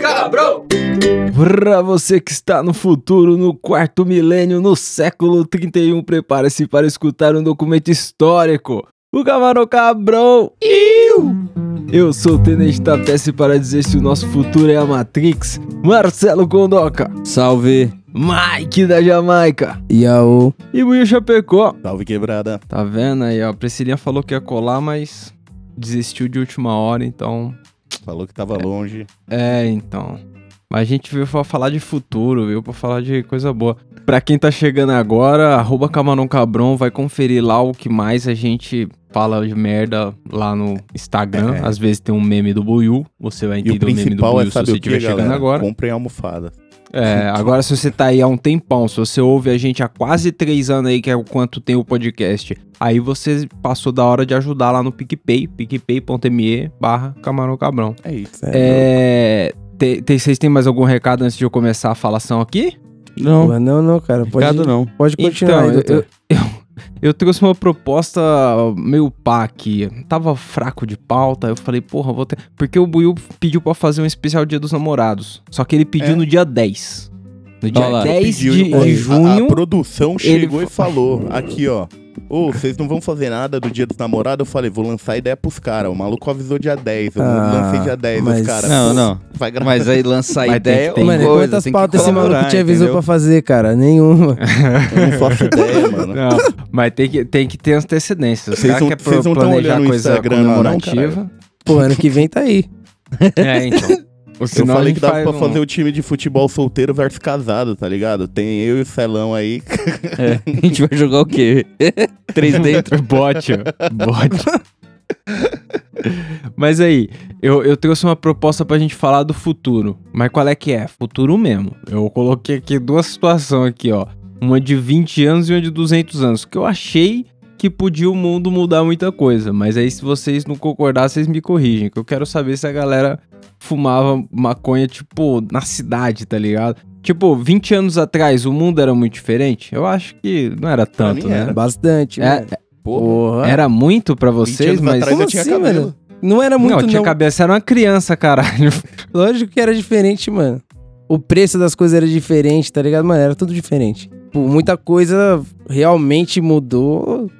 Cabrão! Pra você que está no futuro, no quarto milênio, no século 31, prepare-se para escutar um documento histórico. O Camarão Cabrão! Iu! Eu sou o Tenente Tapece para dizer se o nosso futuro é a Matrix. Marcelo Condoca, Salve! Mike da Jamaica Yaô! e Will Chapecó. Salve quebrada. Tá vendo aí, ó? A Priscilinha falou que ia colar, mas desistiu de última hora, então Falou que tava longe. É, então. Mas a gente veio pra falar de futuro, viu? Pra falar de coisa boa. Pra quem tá chegando agora, arroba Camarão Cabrão, vai conferir lá o que mais a gente fala de merda lá no Instagram. É. Às vezes tem um meme do Buiu, você vai E o entender o, meme do principal Buiu é se você estiver chegando galera? agora. Comprem almofada. É, agora se você tá aí há um tempão, se você ouve a gente há quase três anos aí, que é o quanto tem o podcast, aí você passou da hora de ajudar lá no PicPay, picpay.me barra Camarão Cabrão. É isso. É. Tem, tem- vocês têm mais algum recado antes de eu começar a falação aqui? Não, não, não, cara. Pode, Ricardo não. pode continuar aí, Então, doutor. eu, eu, eu trouxe uma proposta meio pá aqui. Tava fraco de pauta, eu falei, porra, vou ter. Porque o Buiu pediu pra fazer um especial Dia dos Namorados. Só que ele pediu É. no dia 10. No dia Olha lá. 10 Pediu, de, ó, de a- junho. A, produção chegou ele e falou: aqui, ó. Ô, vocês não vão fazer nada do dia dos namorados? Eu falei, vou lançar ideia pros caras. O maluco avisou dia 10. Eu Ah, lancei dia 10. mas- Os caras. Não, não. Vai gravar. Mas aí lançar tem ideia que ter. é uma Mano, coisa, quantas tem que pautas esse maluco te avisou entendeu? pra fazer, cara? Nenhuma. Eu não faço ideia, mano. Não, mas tem que, tem que ter antecedência. Os Vocês não- querem vocês não tão planejar olhando o coisa Instagram lá, não, comemorativa. Pô, ano que vem tá aí. é, então. Eu falei que dava faz pra um- fazer o time de futebol solteiro versus casado, tá ligado? Tem eu e o Celão aí. É, a gente vai jogar o quê? Três dentro? Bote, ó. bote. Mas aí, eu, eu trouxe uma proposta pra gente falar do futuro. Mas qual é que é? Futuro mesmo. Eu coloquei aqui duas situações aqui, ó. Uma de 20 anos e uma de 200 anos. Que eu achei que podia o mundo mudar muita coisa. Mas aí, se vocês não concordar, vocês me corrigem. Que eu quero saber se a galera fumava maconha, tipo, na cidade, tá ligado? Tipo, 20 anos atrás o mundo era muito diferente? Eu acho que não era tanto, mim né? era. Bastante, É, mano. Porra. era muito pra 20 vocês, anos mas. atrás Como eu tinha assim, cabelo. mano? Não era muito, não, não. tinha cabeça, era uma criança, caralho. Lógico que era diferente, mano. O preço das coisas era diferente, tá ligado? Mano, era tudo diferente. Pô, muita coisa realmente mudou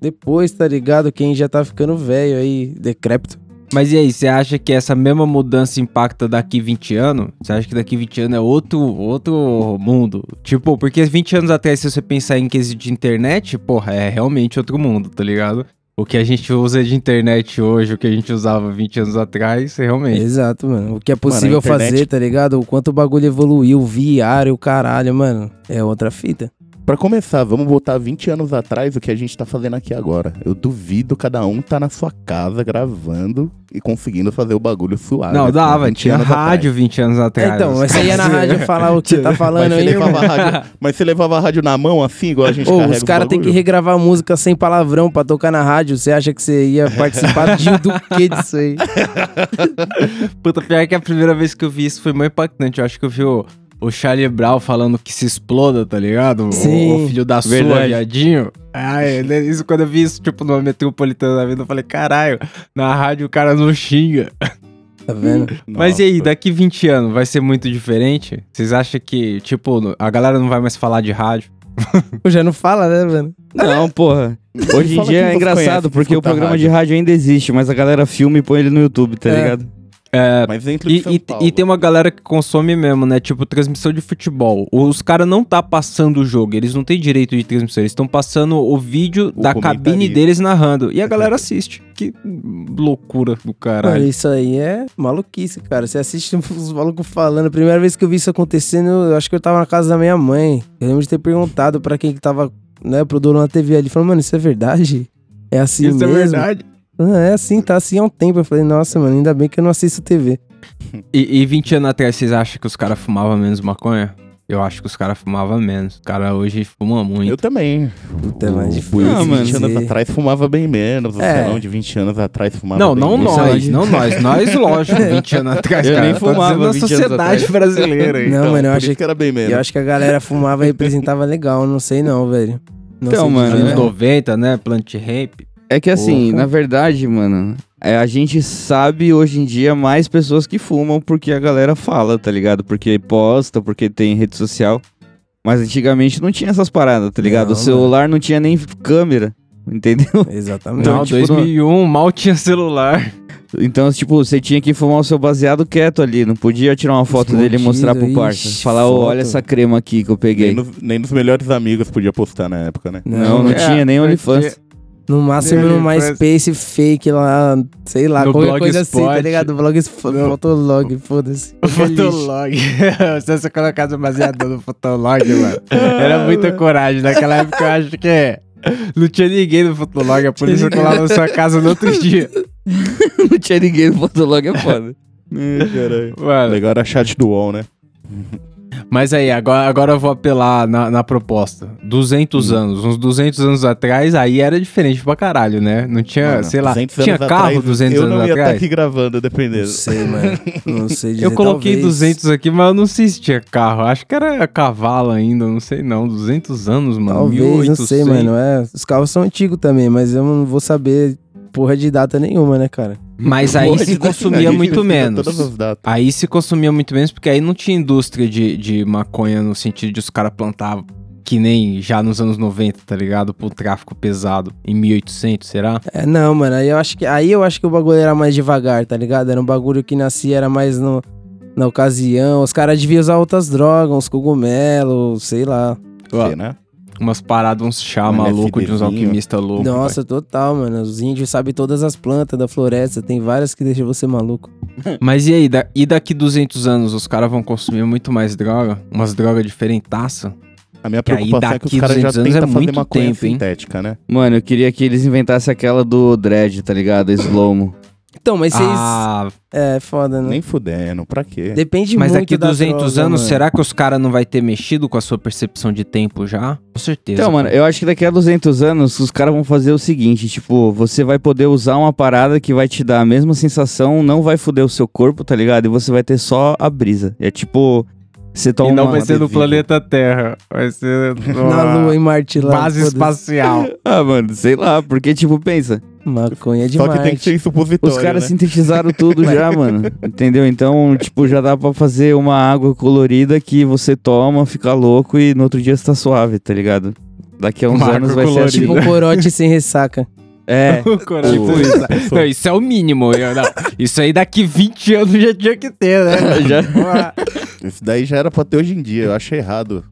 depois, tá ligado? Quem já tá ficando velho aí, decrépito. Mas e aí, você acha que essa mesma mudança impacta daqui 20 anos? Você acha que daqui 20 anos é outro, outro mundo? Tipo, porque 20 anos atrás, se você pensar em quesito de internet, porra, é realmente outro mundo, tá ligado? O que a gente usa de internet hoje, o que a gente usava 20 anos atrás, realmente. Exato, mano. O que é possível internet- fazer, tá ligado? O quanto o bagulho evoluiu, o VR, o caralho, mano. É outra fita. Pra começar, vamos voltar 20 anos atrás o que a gente tá fazendo aqui agora. Eu duvido cada um tá na sua casa gravando e conseguindo fazer o bagulho suave. Não, dava, 20 tinha rádio 20 anos atrás. então, mas você ia na rádio falar o que você tá atrás. falando Mas você, aí, levava rádio, mas você levava a rádio na mão assim, igual a gente Ô, carrega os caras têm que regravar música sem palavrão pra tocar na rádio. Você acha que você ia participar de, do que disso aí? Puta, pior que a primeira vez que eu vi isso foi muito impactante. Eu acho que eu vi o, o Charlie Brown falando que se exploda, tá ligado? O- Sim. O, filho da sua, Verdade. viadinho. Ai, isso quando eu vi isso, tipo, numa metropolitana da vida, eu falei, caralho, na rádio o cara não xinga. Tá vendo? Mas e aí, daqui 20 anos, vai ser muito diferente? Vocês acham que, tipo, a galera não vai mais falar de rádio? Já não fala, né, mano? Não, porra. Hoje em dia é engraçado, conhece que porque o programa rádio. de rádio ainda existe, mas a galera filma e põe ele no YouTube, tá É. ligado? É, Mas dentro de E, São e- Paulo. e tem uma galera que consome mesmo, né? Tipo, transmissão de futebol. Os caras não tá passando o jogo, eles não têm direito de transmissão, eles estão passando o vídeo O da cabine deles narrando. E a galera assiste. Que loucura do Mano, caralho. isso aí é maluquice, cara. Você assiste os malucos falando. A primeira vez que eu vi isso acontecendo, eu acho que eu tava na casa da minha mãe. Eu lembro de ter perguntado pra quem que tava, né, pro dono da TV ali. Falando, mano, isso é verdade? É assim Isso mesmo? é verdade. Ah, é assim, tá assim há um tempo. Eu falei, nossa, mano, ainda bem que eu não assisto TV. E, e 20 anos atrás, vocês acham que os caras fumavam menos maconha? Eu acho que os caras fumavam menos. Os caras hoje fumam muito. Eu também. Puta, é mais o difícil. Buiu de Ah, 20 mano. anos atrás fumava bem menos. O É. De 20 anos atrás fumava Não, bem não menos. nós, não nós. Nós, lógico, 20 anos atrás, Eu cara. nem Tô fumava dizendo 20 a anos sociedade brasileira aí. Não, Então, mano, eu isso que era bem menos. Eu acho que a galera fumava e representava legal, não sei não, velho. Não Então, sei mano, dizer, Anos é. não. 90, né? Plant Ramp. É que assim, Porra. na verdade, mano, é, a gente sabe hoje em dia mais pessoas que fumam porque a galera fala, tá ligado? Porque posta, porque tem rede social. Mas antigamente não tinha essas paradas, tá ligado? Não, o celular não tinha nem câmera, entendeu? Exatamente. Então, Não, tipo, 2001, mal tinha celular. Então, tipo, você tinha que fumar o seu baseado quieto ali, não podia tirar uma foto dele e Escondido, mostrar pro parça. Falar, ô, foto. olha essa crema aqui que eu Nem peguei. nos, nem nos melhores amigos podia postar na época, né? Não, não É, tinha nem OnlyFans. No máximo no MySpace fake lá, sei lá, No qualquer coisa assim, tá ligado? Blog, Fotolog, foda-se. Fotolog. Se você colocasse baseado no Fotolog, mano. Era muita coragem. Naquela época eu acho que não tinha ninguém no Fotolog. A polícia colava na sua casa no outro dia. não tinha ninguém no Fotolog, é foda. Ai, caralho. Mano, Legal era chat do UOL, né? Mas aí, agora, agora eu vou apelar na, na proposta. 200 Hum. anos. Uns 200 anos atrás, aí era diferente pra caralho, né? Não tinha, Mano, sei lá, 200 tinha anos carro atrás, 200 eu anos não ia estar atrás? aqui gravando, dependendo. Não sei, mano. Não sei dizer, Eu coloquei talvez. 200 aqui, mas eu não sei se tinha carro. Acho que era cavalo ainda, não sei não. 200 anos, mano. Talvez, 1800. não sei, mano. É, os carros são antigos também, mas eu não vou saber porra de data nenhuma, né, cara? Mas aí Pode se consumia muito menos. Aí se consumia muito menos, porque aí não tinha indústria de, de maconha no sentido de os caras plantavam que nem já nos anos 90, tá ligado? Pro tráfico pesado. Em 1800, será? É, não, mano, aí eu acho que aí eu acho que o bagulho era mais devagar, tá ligado? Era um bagulho que nascia era mais no, na ocasião. Os caras deviam usar outras drogas, uns cogumelos, sei lá. Sei, né? Umas paradas, uns chá Um maluco de uns alquimistas loucos. Nossa, total, mano. Os índios sabem todas as plantas da floresta, tem várias que deixam você maluco. Mas e aí, da- e daqui 200 anos os caras vão consumir muito mais droga? Umas drogas diferentaças? A minha aí preocupação é que os daqui caras já 200 anos tentam é fazer muito maconha tempo, hein? sintética, né? Mano, eu queria que eles inventassem aquela do Dread, tá ligado? Slomo. Então, mas vocês. Ah, É, foda, né? Nem fudendo, pra quê? Depende mas muito daqui da 200 droga, anos, mano. será que os caras não vai ter mexido com a sua percepção de tempo já? Com certeza. Então, mano, eu acho que daqui a 200 anos os caras vão fazer o seguinte, tipo, você vai poder usar uma parada que vai te dar a mesma sensação, não vai foder o seu corpo, tá ligado? E você vai ter só a brisa. É tipo, você toma E não vai ser no planeta Terra. Vai ser Na lua, em Marte lá. base espacial. Ah, mano, sei lá, porque tipo, pensa, Maconha de Só que tem que ser em supositório, os caras né? sintetizaram tudo já, mano. Entendeu? Então, tipo, já dá pra fazer uma água colorida que você toma, fica louco e no outro dia você tá suave, tá ligado? Daqui a uns Uma anos vai ser assim. Tipo um corote sem ressaca. É. Tipo isso. Não, isso é o mínimo. eu- não. Isso aí daqui 20 anos já tinha que ter, né? Já. Isso daí já era pra ter hoje em dia, eu acho errado.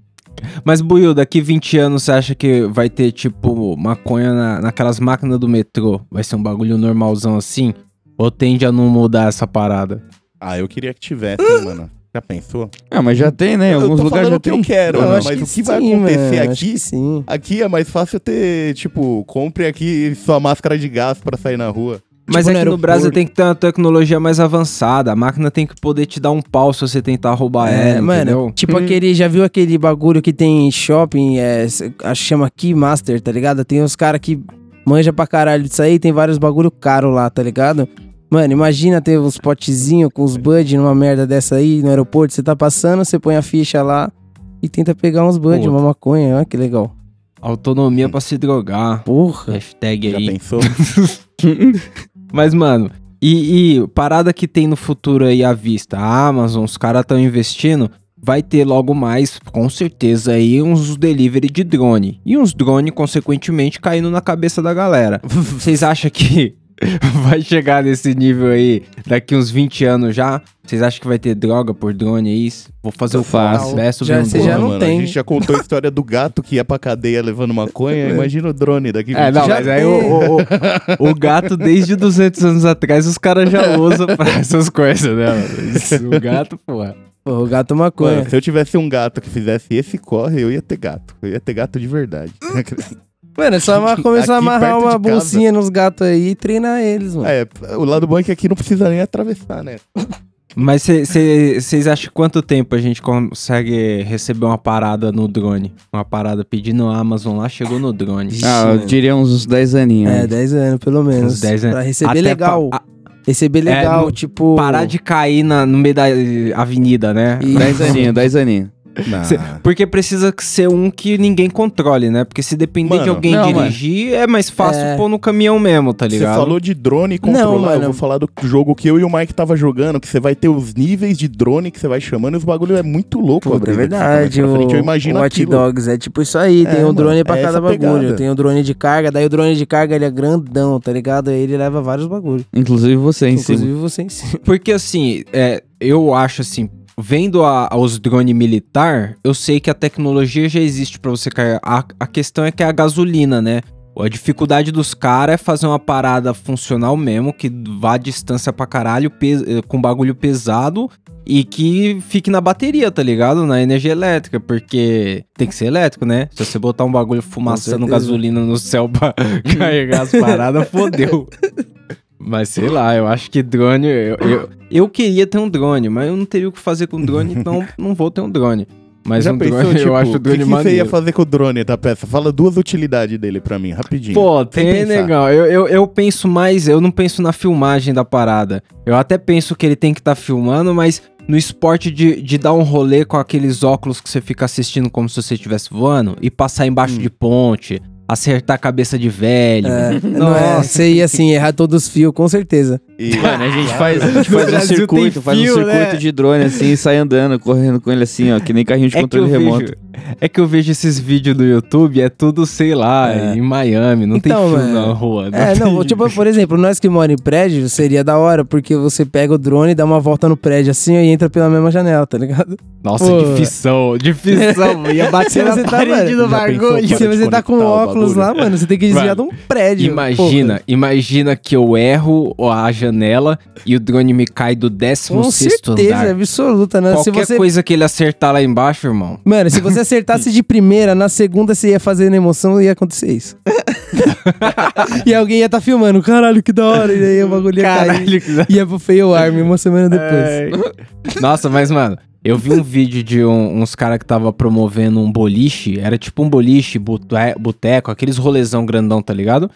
Mas, Buiu, daqui 20 anos você acha que vai ter, tipo, maconha na, naquelas máquinas do metrô? Vai ser um bagulho normalzão assim? Ou tende a não mudar essa parada? Ah, eu queria que tivesse, hein, mano. Já pensou? Ah, mas já tem, né? Em Eu alguns tô lugares já o que tem. eu quero, mano, acho mas o que sim, vai acontecer mano, aqui que sim. Aqui é mais fácil ter, tipo, compre aqui sua máscara de gás pra sair na rua. Mas Tipo é no que no Brasil tem que ter uma tecnologia mais avançada. A máquina tem que poder te dar um pau se você tentar roubar É, ela, mano, entendeu? tipo aquele, já viu aquele bagulho que tem em shopping, é, s- acho que chama Keymaster, tá ligado? Tem uns caras que manja pra caralho disso aí, tem vários bagulho caro lá, tá ligado? Mano, imagina ter uns potezinhos com os bud numa merda dessa aí no aeroporto, você tá passando, você põe a ficha lá e tenta pegar uns bud, uma maconha, olha que legal. Autonomia pra se drogar. Porra. Hashtag Já aí. pensou? Mas, mano, e, e parada que tem no futuro aí à vista? A Amazon, os caras estão investindo. Vai ter logo mais, com certeza, aí uns delivery de drone. E uns drone, consequentemente, caindo na cabeça da galera. Vocês acham que vai chegar nesse nível aí daqui uns 20 anos já? Vocês acham que vai ter droga por drone aí? Vou fazer o Fácil. fácil. Já- você já Porra, não mano, tem. A gente já contou a história do gato que ia pra cadeia levando maconha. Imagina o drone daqui. É, 20 não, mas aí o, o, o- o gato, desde 200 anos atrás, os caras já usam pra essas coisas, né? O gato, porra. Porra, o gato maconha. Mano, se eu tivesse um gato que fizesse esse corre, eu ia ter gato. Eu ia ter gato de verdade. Mano, é só começar a amarrar uma bolsinha nos gatos aí e treinar eles, mano. é, o lado bom é que aqui não precisa nem atravessar, né? Mas vocês acham quanto tempo a gente consegue receber uma parada no drone? Uma parada pedindo a Amazon lá, chegou no drone. Ah, eu diria uns 10 aninhos. É, né? 10 anos, pelo menos. Uns 10 anos. Pra receber Até legal. pa- Receber legal, no- tipo. Parar de cair na- no meio da avenida, né? Isso. 10 aninhos, 10 aninhos. Cê- porque precisa ser um que ninguém controle, né? Porque se depender de Mano, alguém não, dirigir, é mais fácil É. pôr no caminhão mesmo, tá Você ligado? falou de drone controlar. mano. Eu vou falar do jogo que eu e o Mike tava jogando, que você vai ter os níveis de drone que você vai chamando e os bagulho é muito louco. a Puta, é verdade. O, frente. Eu imagino o Watch aquilo. Dogs é tipo isso aí. É, tem um mano, drone pra é cada bagulho. pegada. Tem o drone de carga, daí o drone de carga ele é grandão, tá ligado? Aí ele leva vários bagulhos. Inclusive você em Inclusive cima. você em cima. Porque assim, é, eu acho assim, vendo a- os drones militar, eu sei que a tecnologia já existe pra você cair. A, a questão é que é a gasolina, né? A dificuldade dos caras é fazer uma parada funcional mesmo, que vá a distância pra caralho, eh, com bagulho pesado e que fique na bateria, tá ligado? Na energia elétrica, porque tem que ser elétrico, né? Se você botar um bagulho fumaçando gasolina no céu pra carregar as paradas, fodeu. Mas sei lá, eu acho que drone. Eu, eu, eu queria ter um drone, mas eu não teria o que fazer com drone, então não vou ter um drone. Mas Já um pensou, drone, tipo, eu acho o o que, drone que você ia fazer com o drone da peça? Fala duas utilidades dele pra mim, rapidinho. Pô, tem legal. Eu, eu, eu penso mais, eu não penso na filmagem da parada. Eu até penso que ele tem que estar filmando, mas no esporte de, de dar um rolê com aqueles óculos que você fica assistindo como se você estivesse voando e passar embaixo Hum. de ponte, acertar a cabeça de velho. É, não é, você ia assim, errar todos os fios, com certeza. E- Mano, a gente faz, a gente faz um circuito, tem faz um fio, circuito né? de drone assim e sai andando, correndo com ele assim, ó, que nem carrinho de É controle remoto. vejo, é que eu vejo esses vídeos no YouTube, é tudo, sei lá, É. em Miami, não tem Então, filme mano, na rua. É, não, tem- tipo, por exemplo, nós que moramos em prédio, seria da hora, porque você pega o drone, dá uma volta no prédio assim e entra pela mesma janela, tá ligado? Nossa, Pô. difícil, difícil, ia bater na tá, parede mano, do bagulho. Se você tá com óculos lá, mano, você tem que desviar de um prédio. Imagina, imagina que eu erro a janela e o drone me cai do 16 Com certeza, andar. absoluta, né? Qualquer você coisa que ele acertar lá embaixo, irmão. Mano, se você acertasse de primeira, na segunda você ia fazer na emoção e ia acontecer isso. e alguém ia estar filmando, caralho, que da hora. E aí o bagulho ia cair. Caralho, que da- Ia pro fail arm uma semana depois. É. Nossa, mas, mano, eu vi um vídeo de um- uns caras que tava promovendo um boliche. Era tipo um boliche, boteco, aqueles rolezão grandão, tá ligado?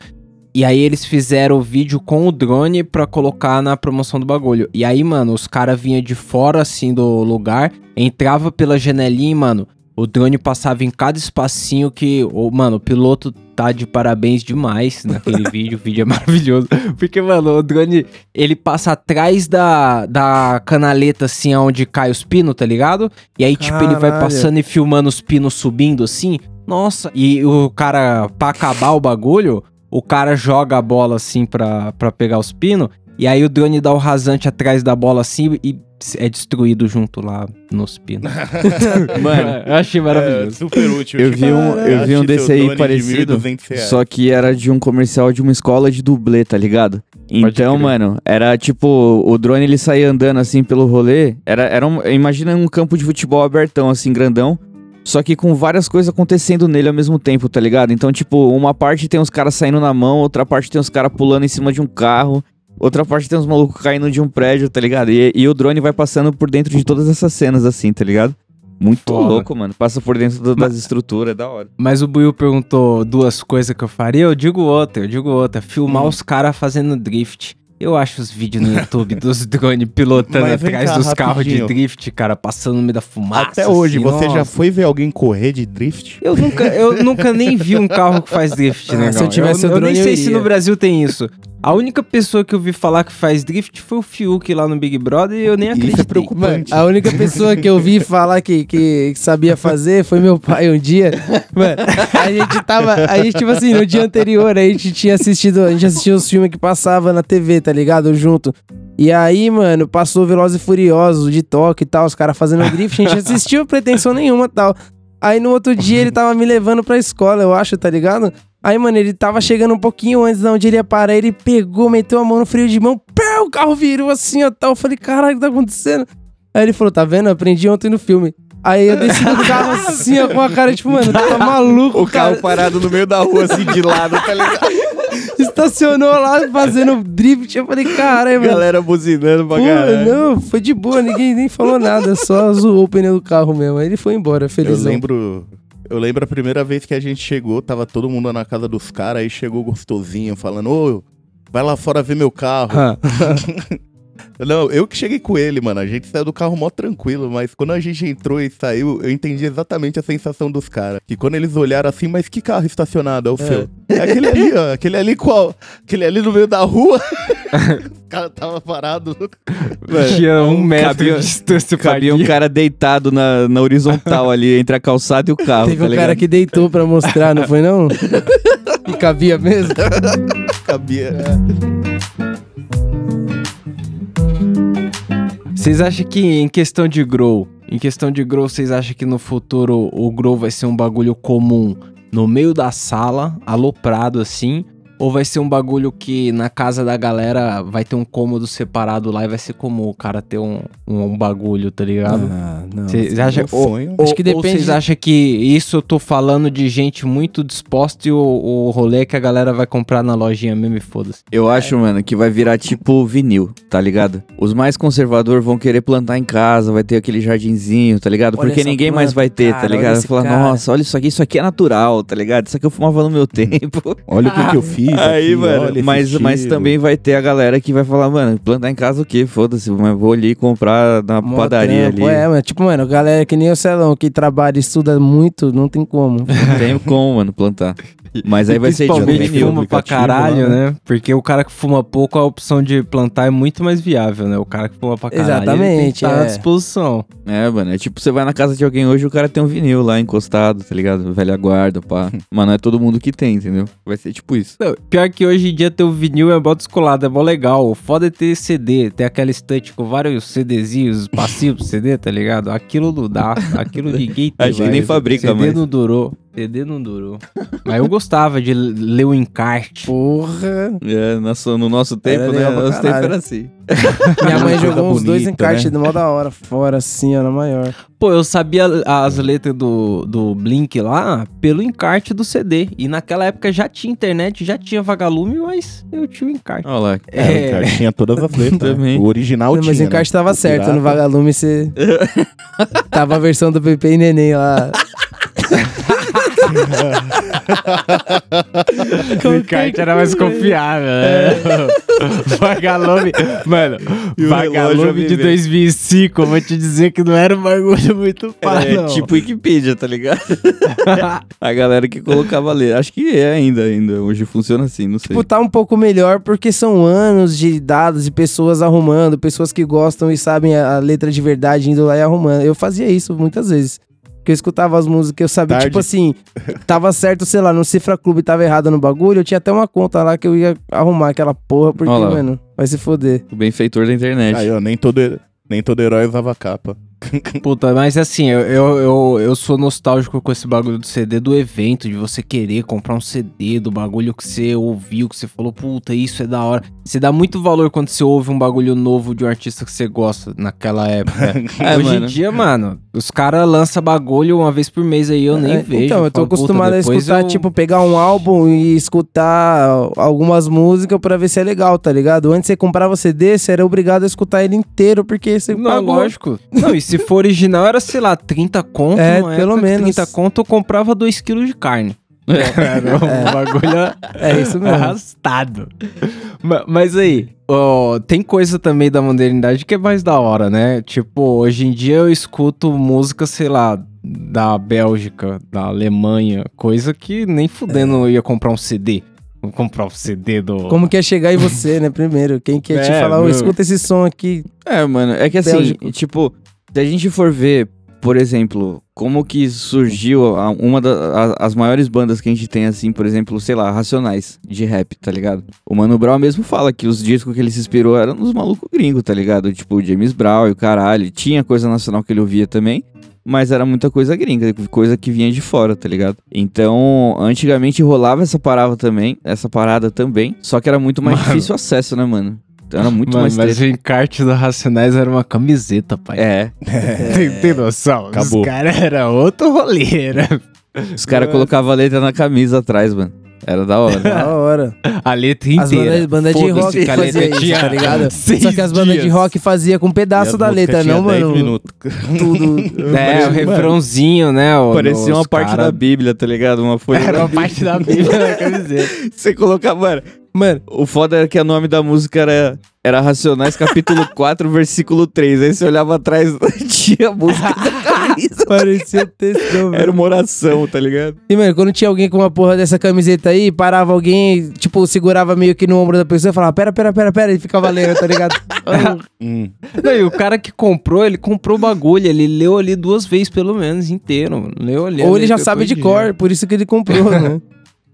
E aí eles fizeram o vídeo com o drone pra colocar na promoção do bagulho. E aí, mano, os caras vinham de fora, assim, do lugar, entrava pela janelinha e, mano, o drone passava em cada espacinho que, o, mano, o piloto tá de parabéns demais naquele vídeo. O vídeo é maravilhoso. Porque, mano, o drone, ele passa atrás da, da canaleta, assim, onde cai os pinos, tá ligado? E aí, tipo, ele vai Caralho. passando e filmando os pinos subindo, assim. Nossa, e o cara, pra acabar o bagulho, o cara joga a bola assim pra, pra pegar os pinos, e aí o drone dá o rasante atrás da bola assim e é destruído junto lá nos pinos. Mano, eu achei É, maravilhoso. super útil. Eu vi um- eu vi um desse aí de parecido, 1.200 reais. Só que era de um comercial de uma escola de dublê, tá ligado? Então, mano, era tipo, o drone ele saía andando assim pelo rolê. Era, era um, imagina um campo de futebol abertão, assim, grandão. Só que com várias coisas acontecendo nele ao mesmo tempo, tá ligado? Então, tipo, uma parte tem uns caras saindo na mão, outra parte tem uns caras pulando em cima de um carro, outra parte tem uns malucos caindo de um prédio, tá ligado? E, e o drone vai passando por dentro de todas essas cenas, assim, tá ligado? Muito Foda. louco, mano. Passa por dentro do- das estruturas, é da hora. Mas o Buiu perguntou duas coisas que eu faria, eu digo outra, eu digo outra. Filmar os caras fazendo drift. Eu acho os vídeos no YouTube dos drones pilotando atrás cá, dos carros de rapidinho. drift, cara, passando no meio da fumaça. Até hoje, assim, você já nossa. foi ver alguém correr de drift? Eu nunca, eu nunca nem vi um carro que faz drift, Ah, né? se eu tivesse eu, o eu nem drone, eu sei se no Brasil tem isso. A única pessoa que eu vi falar que faz drift foi o Fiuk lá no Big Brother e eu nem Isso acreditei. é preocupante. Mano, a única pessoa que eu vi falar que, que, que sabia fazer foi meu pai um dia. Mano, a gente tava. A gente, tipo assim, no dia anterior, a gente tinha assistido. A gente assistiu os filmes que passava na TV, tá ligado? Junto. E aí, mano, passou Velozes e Furiosos de toque e tal, os caras fazendo drift, a gente assistiu pretensão nenhuma e tal. Aí no outro dia ele tava me levando pra escola, eu acho, tá ligado? Aí, mano, ele tava chegando um pouquinho antes de onde ele ia parar, ele pegou, meteu a mão no freio de mão, pé, o carro virou assim, ó, tal. Eu falei, caralho, o que tá acontecendo? Aí ele falou, tá vendo? Eu aprendi ontem no filme. Aí eu desci do carro assim, ó, com a cara, tipo, mano, tá maluco, O carro cara. parado no meio da rua, assim, de lado, tá ligado? estacionou lá fazendo drift. Eu falei, caralho, mano. Galera buzinando pra Pô, caralho. não, foi de boa, ninguém nem falou nada, só zoou o pneu do carro mesmo. Aí ele foi embora, Eu felizão. lembro. Eu lembro a primeira vez que a gente chegou, tava todo mundo na casa dos caras, aí chegou gostosinho, falando, ô, vai lá fora ver meu carro. Não, eu que cheguei com ele, mano. A gente saiu do carro mó tranquilo, mas quando a gente entrou e saiu, eu entendi exatamente a sensação dos caras. Que quando eles olharam assim, mas que carro estacionado? É o seu. É aquele ali, ó. Aquele ali qual? Aquele ali no meio da rua. o cara tava parado. Tinha um metro cabia- de distância Cabia um cara deitado na, na horizontal ali, entre a calçada e o carro, Teve tá um ligado? cara que deitou pra mostrar, não foi não? E cabia mesmo? Cabia. Vocês acham que em questão de grow, em questão de grow, vocês acham que no futuro o grow vai ser um bagulho comum no meio da sala, aloprado assim? Ou vai ser um bagulho que na casa da galera vai ter um cômodo separado lá e vai ser comum o cara ter um, um, bagulho, tá ligado? Ah, não. Vocês acham, ou, sonho. ou- Acho que depende vocês de- acham que isso eu tô falando de gente muito disposta e o, o rolê é que a galera vai comprar na lojinha mesmo e foda-se? Eu acho, mano, que vai virar tipo vinil, tá ligado? Os mais conservadores vão querer plantar em casa, vai ter aquele jardinzinho, tá ligado? Olha Porque ninguém mais planta, vai ter, tá cara, olha ligado? Vai falar, cara. nossa, olha isso aqui, isso aqui é natural, tá ligado? Isso aqui eu fumava no meu tempo. Olha o que, que eu fiz. Aí, aqui, mano, mas, mas também vai ter a galera que vai falar, mano, plantar em casa o quê? Foda-se, mas vou ali comprar na Mó padaria trampo, ali. É, mano, tipo, mano, galera que nem o Celão, que trabalha e estuda muito, não tem como. Não tem como, mano, plantar. Mas aí vai ser tipo Principalmente vinil. fuma pra caralho, lá, né? Porque o cara que fuma pouco, a opção de plantar é muito mais viável, né? O cara que fuma pra caralho, ele tem que Exatamente, estar à é. disposição. É, mano, é tipo, você vai na casa de alguém hoje, o cara tem um vinil lá encostado, tá ligado? Velha guarda, pá. Mas não é todo mundo que tem, entendeu? Vai ser tipo isso. Não, Pior que hoje em dia ter o vinil é mó descolado, é mó legal. O foda é ter CD, ter aquela estante com vários CDzinhos passivos pro CD, tá ligado? Aquilo não dá, aquilo ninguém tem. Acho que nem fabrica CD mais. não durou, CD não durou. Mas eu gostava de ler o encarte. Porra. É, nosso- no nosso tempo, né? pra Nosso tempo era assim. Minha mãe jogou uns dois encartes né? de mó da hora, fora assim, ó, na maior. Pô, eu sabia as letras do, do Blink lá pelo encarte do CD. E naquela época já tinha internet, já tinha vagalume, mas eu tinha o encarte. Olha lá. É, o encarte tinha todas as letras. Também. O original Não, tinha. mas o né? encarte tava O certo, pirata- no Vagalume você... tava a versão do Pepe e Neném lá. O encarte era mais confiável, né? Vagalume. Mano, E Vagalume de viver. 2005, eu vou te dizer que não era um bagulho muito Era, fácil. é tipo Wikipedia, tá ligado? a galera que colocava letra. Acho que é ainda, ainda. Hoje funciona assim, não sei. Tipo, tá um pouco melhor porque são anos de dados e pessoas arrumando, pessoas que gostam e sabem a, a letra de verdade indo lá e arrumando. Eu fazia isso muitas vezes. Porque eu escutava as músicas, eu sabia, Tarde. tipo assim, tava certo, sei lá, no Cifra Clube tava errado no bagulho, eu tinha até uma conta lá que eu ia arrumar aquela porra, porque, mano, vai se foder. O benfeitor da internet. Aí, ó, nem todo, nem todo herói usava capa. Puta, mas assim, eu, eu, eu, eu sou nostálgico com esse bagulho do CD do evento, de você querer comprar um CD do bagulho que você ouviu, que você falou, puta, isso é da hora. Você dá muito valor quando você ouve um bagulho novo de um artista que você gosta naquela época. É, Hoje mano. em dia, mano, os caras lançam bagulho uma vez por mês aí, eu nem É, vejo. Então, eu tô falo, acostumado a escutar, eu- tipo, pegar um álbum e escutar algumas músicas pra ver se é legal, tá ligado? Antes você comprava CD, você era obrigado a escutar ele inteiro, porque você Não, pagou. lógico. Não, e se for original, era, sei lá, 30 conto. É, pelo menos. 30 conto eu comprava 2 quilos de carne. Era um bagulho É isso mesmo. arrastado. Ma- Mas aí, ó, tem coisa também da modernidade que é mais da hora, né? Tipo, hoje em dia eu escuto música, sei lá, da Bélgica, da Alemanha, coisa que nem fudendo eu ia comprar um CD. Vou comprar um CD do. Como que é chegar em você, né, primeiro? Quem quer te É, falar, ô, meu. escuta esse som aqui. É, mano, é que assim, Bélgico. tipo, se a gente for ver, por exemplo, como que surgiu uma das maiores bandas que a gente tem, assim, por exemplo, sei lá, Racionais, de rap, tá ligado? O Mano Brown mesmo fala que os discos que ele se inspirou eram nos malucos gringos, tá ligado? Tipo, o James Brown e o caralho. Tinha coisa nacional que ele ouvia também. Mas era muita coisa gringa, coisa que vinha de fora, tá ligado? Então, antigamente rolava essa parada também, essa parada também, só que era muito mais Mano. difícil o acesso, né, mano? Era muito Mano, mais mas treta. o encarte do Racionais era uma camiseta, pai. É, Tem, tem noção? Acabou. Os caras eram outro rolê, era. Os caras colocavam a letra na camisa atrás, mano. Era da hora. Da hora. A letra As inteira. bandas banda de rock que a fazia letra isso, tá ligado? Só que as bandas de dias. rock fazia com um pedaço as da letra, não, 10 mano? minutos. Tudo. É, o refrãozinho, né? o- Parecia uma parte cara- da Bíblia, tá ligado? Uma folha Era uma parte da Bíblia na camiseta. Você colocava, mano. Mano, O foda era que o nome da música era, era Racionais, capítulo 4, versículo 3. Aí você olhava atrás, tinha a música da camisa. parecia textão, velho. Era uma oração, tá ligado? E, mano, quando tinha alguém com uma porra dessa camiseta aí, parava alguém, tipo, segurava meio que no ombro da pessoa e falava, pera, pera, pera, pera, e ficava lendo, tá ligado? Hum. Não, e o cara que comprou, ele comprou o bagulho, ele leu ali duas vezes pelo menos inteiro. mano. Leu ali. Ou ele já sabe de cor, por isso que ele comprou, né?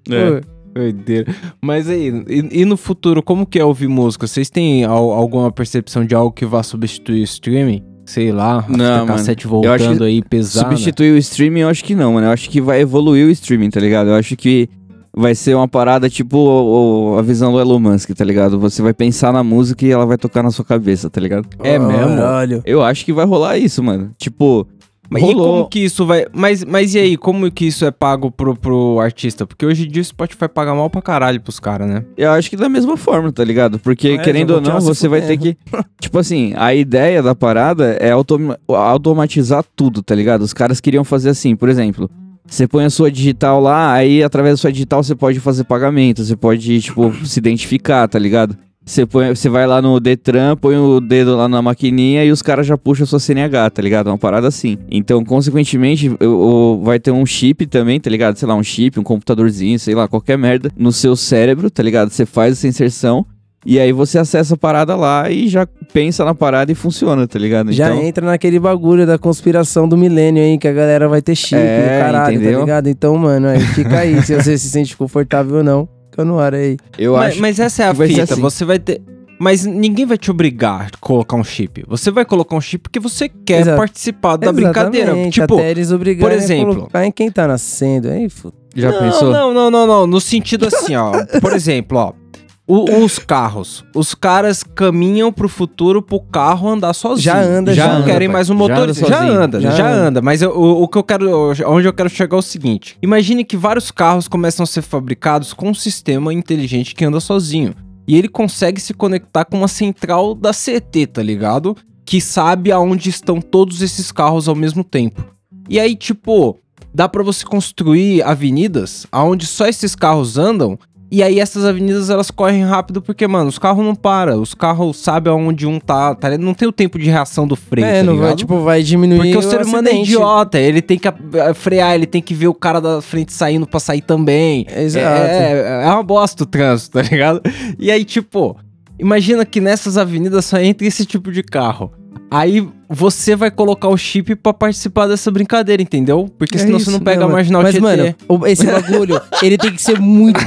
É. Pô, Doideira. Mas aí, e, e no futuro, como que é ouvir música? Vocês têm al- alguma percepção de algo que vá substituir o streaming? Sei lá, Não, cassete voltando aí pesada. Substituir o streaming, eu acho que não, mano. Eu acho que vai evoluir o streaming, tá ligado? Eu acho que vai ser uma parada tipo o- o- a visão do Elon Musk, tá ligado? Você vai pensar na música e ela vai tocar na sua cabeça, tá ligado? É mesmo? Caralho. Eu acho que vai rolar isso, mano. Tipo, Mas e rolou. como que isso vai. Mas, mas e aí, como que isso é pago pro, pro artista? Porque hoje em dia o Spotify paga mal pra caralho pros caras, né? Eu acho que da mesma forma, tá ligado? Porque, É, querendo ou não, você vai ter que. tipo assim, a ideia da parada é automa- automatizar tudo, tá ligado? Os caras queriam fazer assim, por exemplo. Você põe a sua digital lá, aí através da sua digital você pode fazer pagamento, você pode, tipo, se identificar, tá ligado? Você, põe, você vai lá no Detran, põe o dedo lá na maquininha e os caras já puxam a sua CNH, tá ligado? Uma parada assim. Então, consequentemente, o- o- vai ter um chip também, tá ligado? Sei lá, um chip, um computadorzinho, sei lá, qualquer merda, no seu cérebro, tá ligado? Você faz essa inserção e aí você acessa a parada lá e já pensa na parada e funciona, tá ligado? Já então, entra naquele bagulho da conspiração do milênio aí, que a galera vai ter chip É, caralho, entendeu? tá ligado? Então, mano, aí fica aí, se você se sente confortável ou não. Fica no ar aí. eu mas, acho. mas essa é a fita, assim. você vai ter. Mas ninguém vai te obrigar a colocar um chip. Você vai colocar um chip porque você quer Exato. participar da brincadeira. Exatamente, Tipo, até eles por exemplo- a colocar em quem tá nascendo. Aí, Já não, pensou? Não, não, não, não. No sentido assim, ó. Por exemplo, ó. O- os carros. Os caras caminham pro futuro pro carro andar sozinho. Já anda, já já não anda, querem pai. mais um Já motorista. anda Já, anda, já, Já anda. anda. Mas eu- o, o que eu quero. Onde eu quero chegar é o seguinte: imagine que vários carros começam a ser fabricados com um sistema inteligente que anda sozinho. E ele consegue se conectar com uma central da CT, tá ligado? Que sabe aonde estão todos esses carros ao mesmo tempo. E aí, tipo, dá pra você construir avenidas aonde só esses carros andam. E aí essas avenidas elas correm rápido porque, mano, os carros não param. Os carros sabem aonde um tá, tá? Não tem o tempo de reação do freio, é, tá não vai, tipo, vai diminuir Porque o ser humano é acidente. idiota, ele tem que frear, ele tem que ver o cara da frente saindo pra sair também. Exato. É, é uma bosta o trânsito, tá ligado? E aí, tipo, imagina que nessas avenidas só entra esse tipo de carro. Aí você vai colocar o chip pra participar dessa brincadeira, entendeu? Porque É senão isso, você não pega né, a marginal Mas, Tietê. mano, esse bagulho, ele tem que ser muito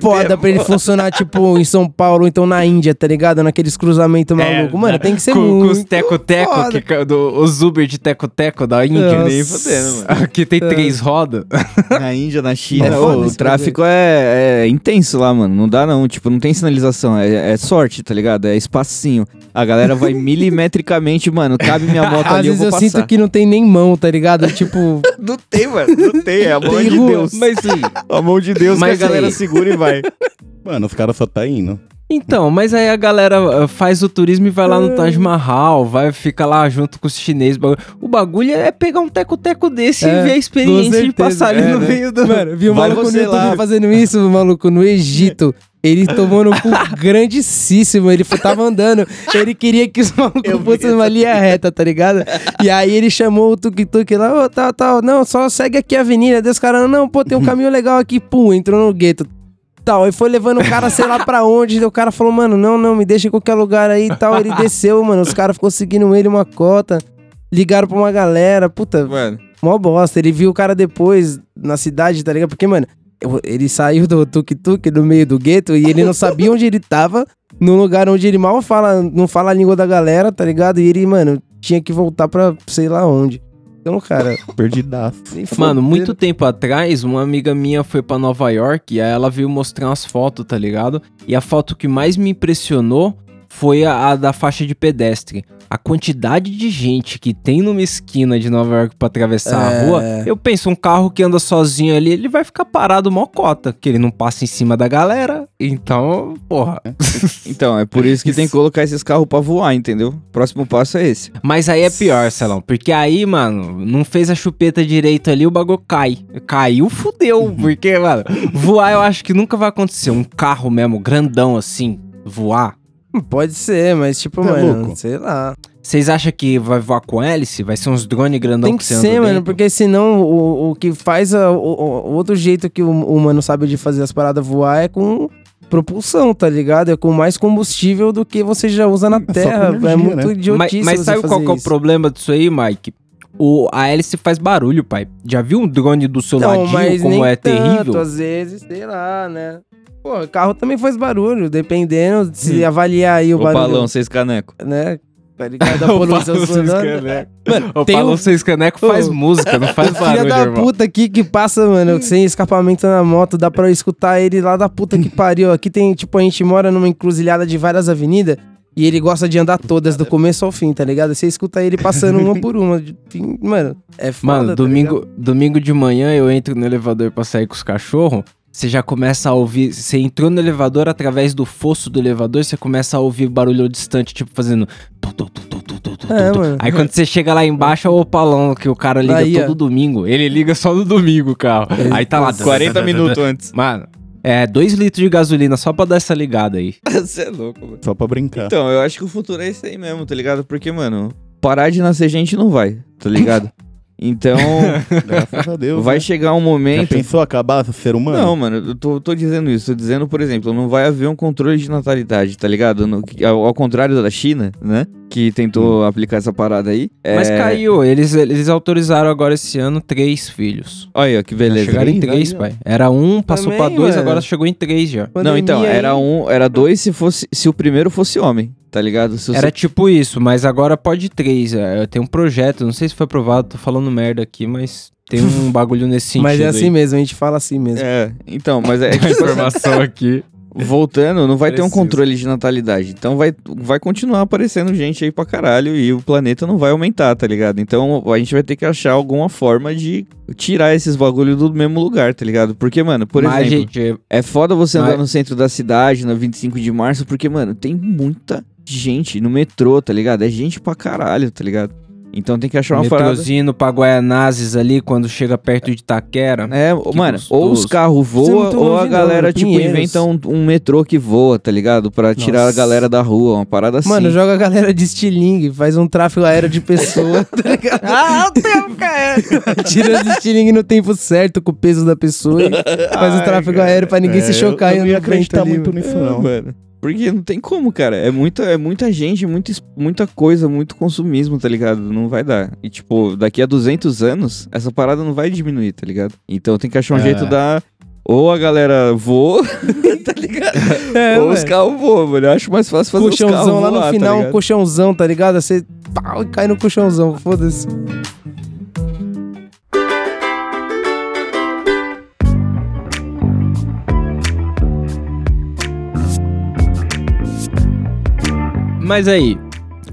foda pra ele funcionar, tipo, em São Paulo, ou então na Índia, tá ligado? Naqueles cruzamentos malucos. Mano, tem que ser É, com, com os muito. teco-teco, que- do, os Uber de teco-teco da Índia. Nossa. nem fudendo, mano. Que tem três rodas. Na Índia, na China, É ô, foda o tráfico é, é intenso lá, mano. Não dá não, tipo, não tem sinalização, é, é sorte, tá ligado? É espacinho. A galera vai milimetricamente, mano, cabe minha moto Às ali, eu vezes eu, passar. sinto que não tem nem mão, tá ligado? Tipo, Não tem, mano, não tem, é a mão Tem de rua, Deus. Mas sim. A mão de Deus Mas que a galera aí- segura e vai. Mano, os caras só tá indo. Então, mas aí a galera ah, faz o turismo e vai lá no Taj Mahal, vai ficar lá junto com os chineses. O bagulho é pegar um teco-teco desse É, e ver a experiência com de certeza, passar ali é, no né? meio do. mano, viu o Vai maluco no lá. fazendo isso, o maluco no Egito. Ele tomou no cu grandíssimo. Ele tava andando. Ele queria que os malucos fossem numa linha reta, tá ligado? E aí ele chamou o tuk-tuk lá, ô, tal, tal. Não, só segue aqui a avenida. Deus, cara, não, pô, tem um caminho legal aqui. Pum, entrou no gueto. Tal, e foi levando o cara, sei lá pra onde. O cara falou, mano, não, não, me deixa em qualquer lugar aí e tal. Ele desceu, mano. Os caras ficou seguindo ele uma cota. Ligaram pra uma galera. Puta, Mano, Mó bosta. Ele viu o cara depois na cidade, tá ligado? Porque, mano, eu- ele saiu do tuk-tuk no meio do gueto e ele não sabia onde ele tava, num lugar onde ele mal fala, não fala a língua da galera, tá ligado? E ele, mano, tinha que voltar pra sei lá onde. Então, cara. Perdidaço. Mano, muito tempo atrás, uma amiga minha foi pra Nova York e aí ela veio mostrar umas fotos, tá ligado? E a foto que mais me impressionou foi a, a da faixa de pedestre. A quantidade de gente que tem numa esquina de Nova York pra atravessar É. a rua, eu penso, um carro que anda sozinho ali, ele vai ficar parado mó cota, que ele não passa em cima da galera. Então, porra. Então, é por isso que tem que colocar esses carros pra voar, entendeu? Próximo passo é esse. Mas aí é pior, Celão, porque aí, mano, não fez a chupeta direito ali, o bagulho cai. Caiu, fudeu, porque, mano, voar eu acho que nunca vai acontecer. Um carro mesmo, grandão assim, voar. Pode ser, mas tipo, Tá mano, louco? sei lá. Vocês acham que vai voar com hélice? Vai ser uns drones grandão Tem que você anda ser, mano, dentro? porque senão o, o que faz a- o, o- outro jeito que o, humano sabe de fazer as paradas voar é com propulsão, tá ligado? É com mais combustível do que você já usa na Terra. energia, é muito né? Mas, idiotice mas você sabe qual que é o problema disso aí, Mike? O, a hélice faz barulho, pai. Já viu um drone do seu Não, ladinho mas como nem é tanto, terrível? às vezes, sei lá, né? Pô, carro também faz barulho, dependendo Hum. se avaliar aí o Ô, barulho, Palão, seis caneco. né? Tá ligado? Da poluição Seis sonora. Caneco. Mano, O um Seis Caneco faz música, não faz filha barulho, da irmão. puta aqui que passa, mano, sem escapamento na moto, dá pra eu escutar ele lá da puta que pariu. Aqui tem, tipo, a gente mora numa encruzilhada de várias avenidas e ele gosta de andar todas, do começo ao fim, tá ligado? Você escuta ele passando uma por uma. Mano, é foda, Mano, tá domingo, domingo de manhã eu entro no elevador pra sair com os cachorros. Você já começa a ouvir. Você entrou no elevador através do fosso do elevador, você começa a ouvir barulho distante, tipo fazendo. tu, tu, tu, tu, tu, tu, tu, É, mano. Aí quando você chega lá embaixo é o palão que o cara liga ó. todo domingo. Ele liga só no domingo o carro. Ele- Aí tá lá. 40 minutos antes. Mano, é 2 litros de gasolina só pra dar essa ligada aí. Você é louco, mano. Só pra brincar. Então, eu acho que o futuro é esse aí mesmo, tá ligado? Porque, mano, parar de nascer gente não vai, tá ligado? Então, Graças a Deus. vai né? chegar um Já momento. pensou acabar o ser humano? Não, mano, eu tô, tô dizendo isso. Tô dizendo, por exemplo, não vai haver um controle de natalidade, tá ligado? No- ao, ao contrário da China, né? Que tentou aplicar essa parada aí. Mas É, caiu, eles, eles autorizaram agora esse ano três filhos. Olha que beleza. Chegaram em três pai. Era um, passou Também, pra dois, mano. agora chegou em três já. Não, então, Pandemia era um, era dois se fosse se o primeiro fosse homem, tá ligado? Se Era você- tipo isso, mas agora pode três. É, Tem um projeto, não sei se foi aprovado, tô falando merda aqui, mas tem um bagulho nesse sentido. Mas é assim aí. mesmo, a gente fala assim mesmo. É, então, mas é tipo assim, Informação aqui. voltando, não vai ter um Preciso. controle de natalidade. Então vai, vai continuar aparecendo gente aí pra caralho e o planeta não vai aumentar, tá ligado? Então a gente vai ter que achar alguma forma de tirar esses bagulho do mesmo lugar, tá ligado? Porque, mano, por mas, exemplo, gente, é foda você andar mas- no centro da cidade, na 25 de março, porque, mano, tem muita gente no metrô, tá ligado? É gente pra caralho, tá ligado? Então tem que achar uma parada. metrozinho no Paguaianazes ali, quando chega perto de Itaquera. É, Que mano, gostoso. ou os carros é voam, ou a galera, tipo, Pinheiros. inventa um, um metrô que voa, tá ligado? Pra tirar a Nossa. galera da rua, uma parada assim. Mano, joga a galera de estilingue, faz um tráfego aéreo de pessoa, tá ligado? Ah, o tempo, cara! Tira os estilingue no tempo certo, com o peso da pessoa e faz o tráfego aéreo pra ninguém se É, chocar eu, eu e não acreditar muito nisso, É, não. mano. Porque não tem como, cara. É muita, é muita gente, muita, muita coisa, muito consumismo, tá ligado? Não vai dar. E, tipo, daqui a 200 anos, essa parada não vai diminuir, tá ligado? Então tem que achar um É. jeito da... Ou a galera voa, tá ligado? É, ou os carros voam, mano. Eu acho mais fácil fazer os carros colchãozão lá voar, no tá final, um ligado? colchãozão, tá ligado? Você pau, e cai no colchãozão, foda-se. Mas aí,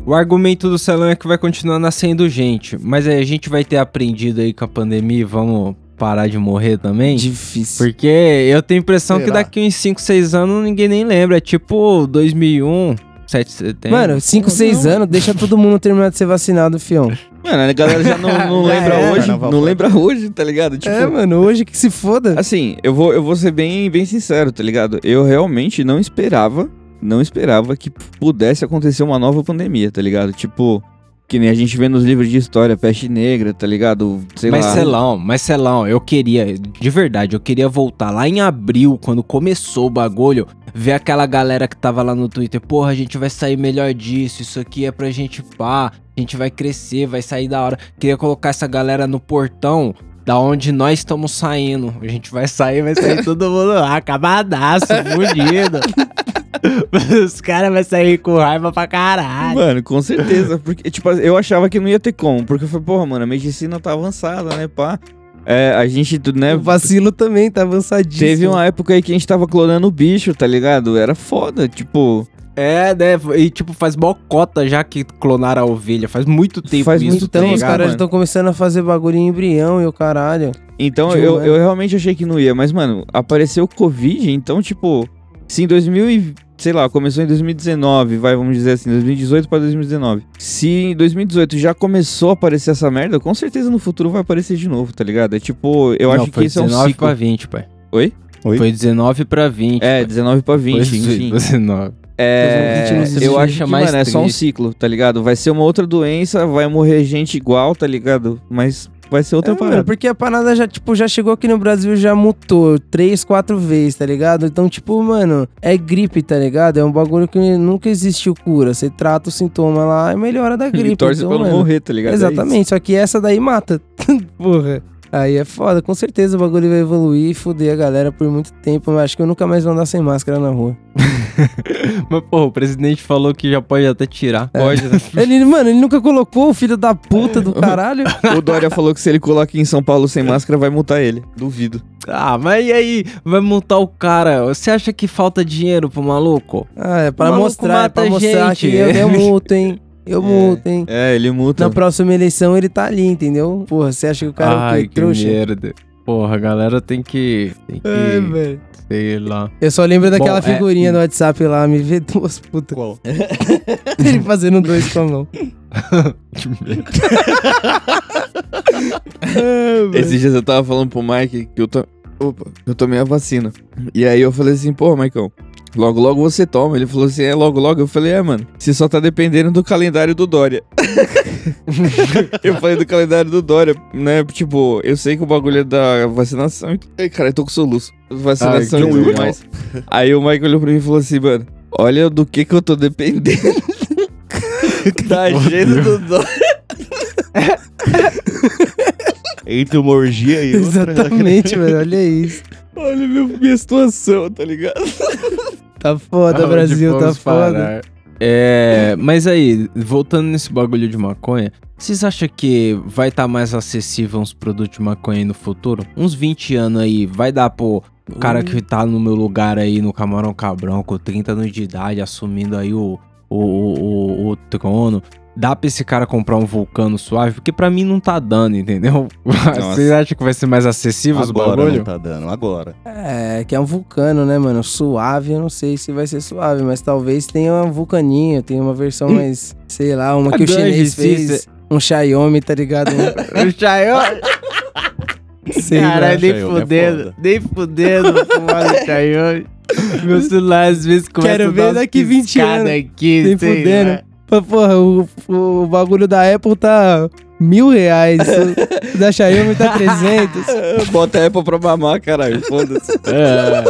o argumento do Celão é que vai continuar nascendo gente. Mas aí a gente vai ter aprendido aí com a pandemia e vamos parar de morrer também? Difícil. Porque eu tenho a impressão que Será? daqui uns 5, 6 anos ninguém nem lembra. É tipo 2001, 7 de setembro. Mano, 5, 6 anos, deixa todo mundo terminar de ser vacinado, fião. Mano, a galera já não, não Já lembra era. hoje, não foi. lembra hoje, tá ligado? Tipo, é, mano, hoje que se foda. Assim, eu vou, eu vou ser bem, bem sincero, tá ligado? Eu realmente não esperava, não esperava que pudesse acontecer uma nova pandemia, tá ligado? Tipo, que nem a gente vê nos livros de história, peste negra, tá ligado? Sei mas lá. Celão, mas Celão, eu queria, de verdade, eu queria voltar lá em abril, quando começou o bagulho, ver aquela galera que tava lá no Twitter, porra, a gente vai sair melhor disso, isso aqui é pra gente pá, a gente vai crescer, vai sair da hora. Queria colocar essa galera no portão da onde nós estamos saindo. A gente vai sair, vai sair todo mundo lá, acabadaço, fudido. Os caras vão sair com raiva pra caralho. Mano, com certeza. Porque, tipo, eu achava que não ia ter como. Porque eu falei, porra, mano, a medicina tá avançada, né, pá? É, a gente, né, O vacilo também tá avançadíssimo. Teve uma época aí que a gente tava clonando o bicho, tá ligado? Era foda, tipo. É, né? E tipo, faz mó cota já que clonaram a ovelha. Faz muito tempo Faz isso. muito tá Então os caras estão começando a fazer bagulho em embrião e o caralho. Então De eu, humano. eu realmente achei que não ia, mas, mano, apareceu o Covid, então, tipo, se em 2000 e, sei lá, começou em 2019, vai, vamos dizer assim, 2018 pra 2019. Se em 2018 já começou a aparecer essa merda, com certeza no futuro vai aparecer de novo, tá ligado? É tipo, eu Não, acho que isso é um 19 ciclo. pra 20, pai. Oi? Oi? Foi 19 pra 20. É, pai. 19 pra 20, Foi enfim. 19. É, 2020 não existe. eu acho mais mano, é só um ciclo, tá ligado? Vai ser uma outra doença, vai morrer gente igual, tá ligado? Mas vai ser outra É, mano, parada. porque a parada já, tipo, já chegou aqui no Brasil, já mutou três, quatro vezes, tá ligado? Então, tipo, mano, é gripe, tá ligado? É um bagulho que nunca existiu cura. Você trata o sintoma lá e melhora da gripe. E torce então, pra não mano, morrer, tá ligado? É. Exatamente, só que essa daí mata. Porra. Aí é foda, com certeza o bagulho vai evoluir e foder a galera por muito tempo, mas acho que eu nunca mais vou andar sem máscara na rua. Mas, porra, o presidente falou que já pode até tirar. Pode, né? Ele, mano, ele nunca colocou o filho da puta do caralho. O Dória falou que se ele coloca em São Paulo sem máscara, vai multar ele. Duvido. Ah, mas e aí? Vai multar o cara? Você acha que falta dinheiro pro maluco? Ah, é pra mostrar, é pra mostrar gente. que eu, eu multo, hein? Eu multo, hein? É, ele multa. Na próxima eleição ele tá ali, entendeu? Porra, você acha que o cara é o Ai, quê? que trouxa? merda. Porra, a galera tem que. Tem que. É, velho. sei lá. Eu só lembro daquela Bom, é- figurinha do WhatsApp lá, me vê duas putas. Qual? Ele fazendo dois com a mão. Que merda. Esses dias eu tava falando pro Mike que eu, to... Opa, eu tomei a vacina. E aí eu falei assim, pô, Maicon, logo logo você toma. Ele falou assim, é logo logo. Eu falei, é, mano, você só tá dependendo do calendário do Dória. eu falei do calendário do Dória, né? Tipo, eu sei que o bagulho é da vacinação. e- Ai, cara, eu tô com soluço. Vacinação Ai, e que tudo mais. Aí o Mike olhou pra mim e falou assim, mano, olha do que que eu tô dependendo. da agenda do Dória. Entre uma orgia e outra. Exatamente, velho. Olha isso. Olha meu, minha situação, tá ligado? Tá foda, Aonde Brasil, tá foda. parar? É, mas aí, voltando nesse bagulho de maconha, vocês acham que vai estar mais acessível uns produtos de maconha aí no futuro? Uns 20 anos aí, vai dar pro cara que tá no meu lugar aí no Camarão Cabrão, com 30 anos de idade, assumindo aí o, o, o, o, o trono. Dá pra esse cara comprar um vulcano suave? Porque pra mim não tá dando, entendeu? Vocês acham que vai ser mais acessível os Agora bagulho? não tá dando, agora. É, que é um vulcano, né, mano? Suave, eu não sei se vai ser suave, mas talvez tenha um vulcaninho, tenha uma versão mais, sei lá, uma que o chinês fez. cê- Um Xiaomi, tá ligado? Um- O Xiaomi... sei lá. Caralho, nem é fudendo, foda. nem fudendo fumar no Xiaomi. Meu celular às vezes começa Quero a ver daqui 20 piscadas anos. aqui, Nem fudendo. lá. Pô, Porra, o, o bagulho da Apple tá mil reais. o da Xiaomi tá 300. Bota a Apple pra mamar, caralho. Foda-se. É,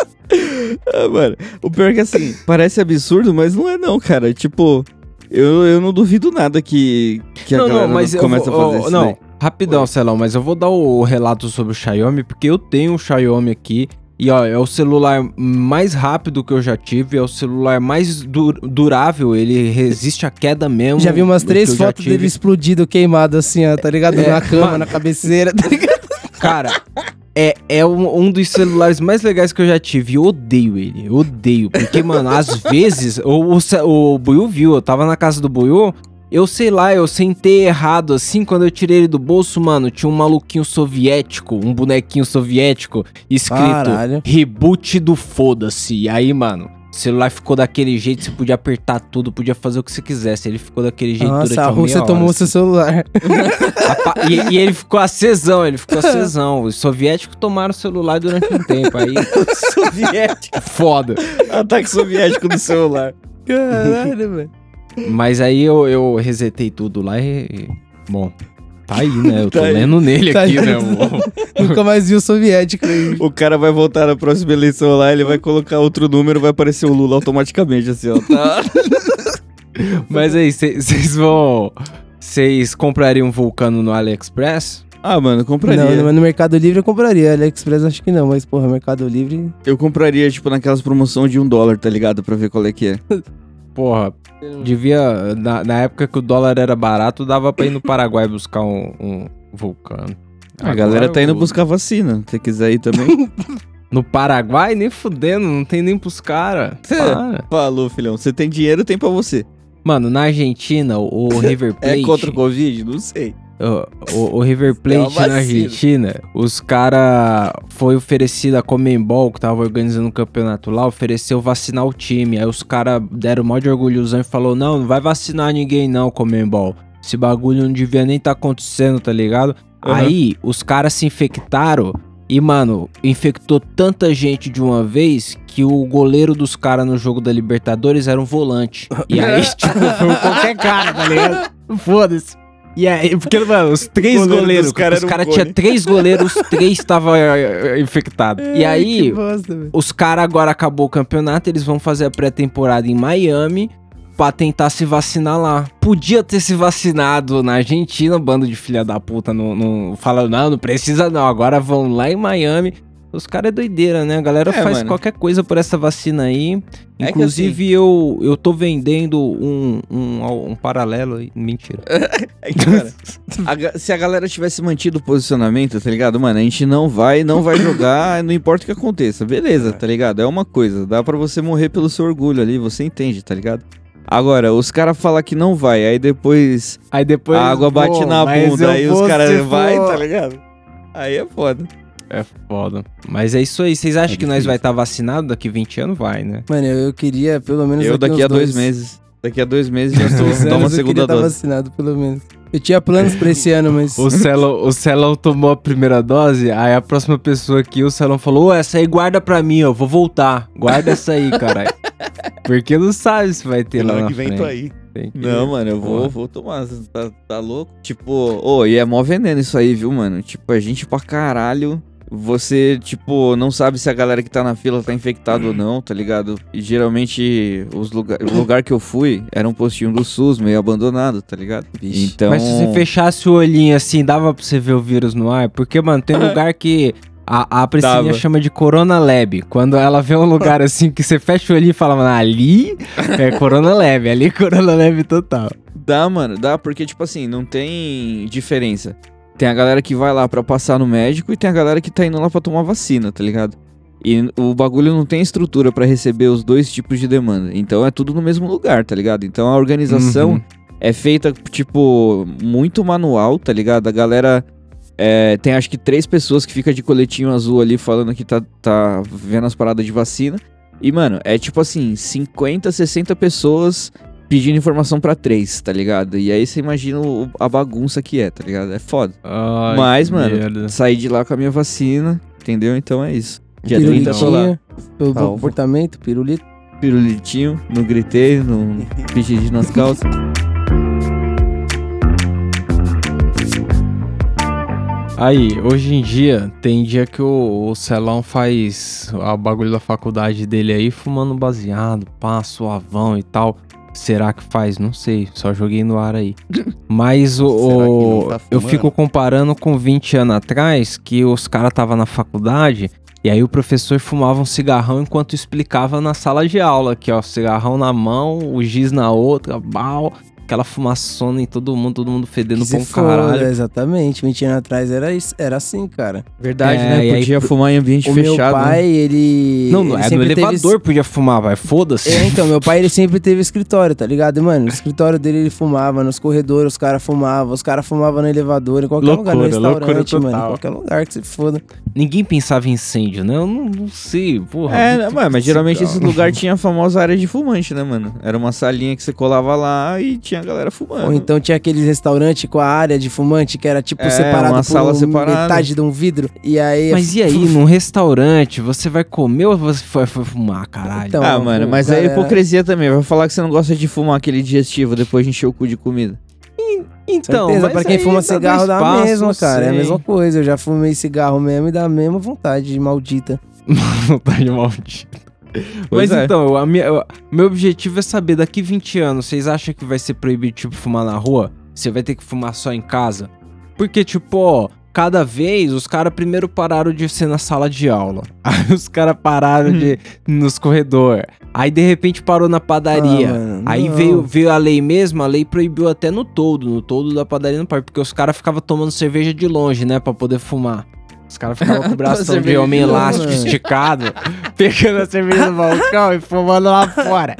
Ah, mano, o pior é que assim, parece absurdo, mas não é não, cara. Tipo, eu, eu não duvido nada que, que a não, não, galera mas eu começa vou, a fazer ó, isso Não, daí. rapidão, Celão, mas eu vou dar o relato sobre o Xiaomi, porque eu tenho um Xiaomi aqui. E ó, é o celular mais rápido que eu já tive, é o celular mais du- durável, ele resiste à queda mesmo. Já vi umas três fotos dele explodido, queimado assim, ó, tá ligado? É, na cama, mano. na cabeceira, tá ligado? Cara, é, é um, um dos celulares mais legais que eu já tive. Eu odeio ele. Eu odeio. Porque, mano, às vezes, o, o, o Buiu viu, eu tava na casa do Buiu. Eu sei lá, eu sentei errado assim, quando eu tirei ele do bolso, mano, tinha um maluquinho soviético, um bonequinho soviético, escrito Caralho. reboot do foda-se. E aí, mano, o celular ficou daquele jeito, você podia apertar tudo, podia fazer o que você quisesse. Ele ficou daquele jeito Nossa, durante a Rússia tomou seu celular. Apa- E, e ele ficou acesão, ele ficou acesão. Os soviéticos tomaram o celular durante um tempo. Aí, Soviético. foda. Ataque soviético no celular. Caralho, velho. Mas aí eu, eu resetei tudo lá e. Bom, tá aí, né? Eu tô Tá aí. lendo nele Tá aqui, aí. né? Nunca mais vi o soviético aí. O cara vai voltar na próxima eleição lá, ele vai colocar outro número, vai aparecer o Lula automaticamente, assim, ó. Tá? Mas aí, vocês vão. Vocês comprariam um vulcano no AliExpress? Ah, mano, eu compraria. Não, mas no Mercado Livre eu compraria. AliExpress acho que não, mas porra, Mercado Livre. Eu compraria, tipo, naquelas promoções de um dólar, tá ligado? Pra ver qual é que é. Porra, devia. Na, na época que o dólar era barato, dava pra ir no Paraguai buscar um, um vulcano. A galera tá indo o- buscar vacina. Se quiser ir também. No Paraguai, nem fudendo, não tem nem pros caras. Para. Falou, filhão. Você tem dinheiro, tem pra você. Mano, na Argentina, o, o River Plate. É contra o Covid? Não sei. O, o- River É Plate na. Argentina, os cara foi oferecido a Comembol, que tava organizando o campeonato lá, ofereceu vacinar o time. Aí os cara deram mó de orgulhosão e falou: "Não, não vai vacinar ninguém não, Comembol. Esse bagulho não devia nem tá acontecendo, tá ligado?" Uhum. Aí os caras se infectaram e, mano, infectou tanta gente de uma vez que o goleiro dos caras no jogo da Libertadores era um volante. E aí, tipo, foi qualquer cara, tá ligado? Foda-se. E aí, porque, mano, os três goleiro goleiros, cara os um caras cone. tinham três goleiros, os três estavam infectados. E aí, bosta, os caras agora acabou o campeonato, eles vão fazer a pré-temporada em Miami pra tentar se vacinar lá. Podia ter se vacinado na Argentina, bando de filha da puta, não, não fala, não, não precisa não, agora vão lá em Miami. Os caras é doideira, né? A galera É, faz mano. qualquer coisa por essa vacina aí. É Inclusive, eu, eu tô vendendo um, um, um paralelo aí. Mentira. É que, cara, a se a galera tivesse mantido o posicionamento, tá ligado? Mano, a gente não vai, não vai jogar, não importa o que aconteça. Beleza, tá ligado? É uma coisa. Dá pra você morrer pelo seu orgulho ali, você entende, tá ligado? Agora, os caras falam que não vai, aí depois Aí depois. a água bate pô, na bunda, aí os caras vai, tá ligado? Aí é foda. É foda. Mas é isso aí. Vocês acham É que nós vai estar vacinado daqui 20 anos? Vai, né? Mano, eu, eu queria pelo menos Eu daqui uns a dois meses. Daqui a dois meses já tô, Dois uma anos eu segunda queria estar dose. vacinado, pelo menos. Eu tinha planos pra esse ano, mas... O Celão, o Celão tomou a primeira dose, aí a próxima pessoa aqui, o Celão falou, ô, essa aí guarda pra mim, eu vou voltar. Guarda essa aí, caralho. Porque não sabe se vai ter lá Ano na que vem tô frente. aí. Tem que- Não, mano, eu vou, vou tomar. Você Tá, tá louco? Tipo, ô, e é mó veneno isso aí, viu, mano? Tipo, a gente pra caralho. Você, tipo, não sabe se a galera que tá na fila tá infectada ou não, tá ligado? E geralmente os lugar, o lugar que eu fui era um postinho do SUS, meio abandonado, tá ligado? Vixe. Então. Mas se você fechasse o olhinho assim, dava pra você ver o vírus no ar? Porque, mano, tem lugar que a, a Priscilinha Dava. chama de Corona Lab. Quando ela vê um lugar assim que você fecha o olhinho e fala, mano, ali é Corona Lab, ali é Corona Lab total. Dá, mano, dá, porque, tipo assim, não tem diferença. Tem a galera que vai lá pra passar no médico e tem a galera que tá indo lá pra tomar vacina, tá ligado? E o bagulho não tem estrutura pra receber os dois tipos de demanda. Então é tudo no mesmo lugar, tá ligado? Então a organização Uhum. é feita, tipo, muito manual, tá ligado? A galera. é, tem acho que três pessoas que fica de coletinho azul ali falando que tá, tá vendo as paradas de vacina. E, mano, é tipo assim, 50, 60 pessoas pedindo informação pra três, tá ligado? E aí você imagina o- a bagunça que é, tá ligado? É foda. Ai, Mas, mano, merda. Saí de lá com a minha vacina, entendeu? Então é isso. Dia 30 tô lá. Pelo bom comportamento, pirulito. Pirulitinho, não gritei, não pedi nas calças. Aí, hoje em dia, tem dia que o, o Celão faz o bagulho da faculdade dele aí, fumando baseado, pá, suavão e tal. Será que faz? Não sei, só joguei no ar aí. Mas o, Será que não o- tá eu fico comparando com 20 anos atrás, que os caras estavam na faculdade e aí o professor fumava um cigarrão enquanto explicava na sala de aula, aqui ó, cigarrão na mão, o giz na outra, bal, aquela fumaçona em todo mundo, todo mundo fedendo Que foda, caralho. Exatamente. 20 anos atrás era, isso, era assim, cara. Verdade, É, né? aí Podia pro- fumar em ambiente o fechado. meu né? pai, ele. Não, ele é no teve elevador podia fumar, vai, foda-se. É, então, meu pai ele sempre teve escritório, tá ligado? E, mano, no escritório dele ele fumava, nos corredores os caras fumavam, os caras fumavam no elevador, em qualquer lugar, no Loucura, loucura restaurante, mano, em qualquer lugar que se foda. Ninguém pensava em incêndio, né? Eu não, não sei, porra. É, né, muito mano, mas geralmente esse lugar tinha a famosa área de fumante, né, mano? Era uma salinha que você colava lá e tinha a galera fumando. Ou então tinha aqueles restaurantes com a área de fumante que era tipo É, separado uma por sala separada. metade de um vidro. E aí. Mas e aí, num restaurante, você vai comer ou você foi, foi fumar, caralho? Então, ah, mano, mas aí é galera- hipocrisia também. Vai falar que você não gosta de fumar aquele digestivo depois de encher o cu de comida. então, Certeza, mas pra quem fuma cigarro dá a mesma, cara. É a mesma coisa. Eu já fumei cigarro mesmo e dá a mesma vontade maldita. Vontade maldita. Mas é. então, a minha, eu- meu objetivo é saber, daqui 20 anos, vocês acham que vai ser proibido, tipo, fumar na rua? Você vai ter que fumar só em casa? Porque, tipo, ó, cada vez os caras primeiro pararam de ser na sala de aula. Aí os caras pararam de nos corredores. Aí de repente parou na padaria. Ah, Aí não. veio, veio a lei mesmo, a lei proibiu até no todo, no todo da padaria não pode, porque os caras ficavam tomando cerveja de longe, né, Pra poder fumar. Os caras ficavam com o bração de homem elástico esticado, pegando a cerveja no balcão e fumando lá fora.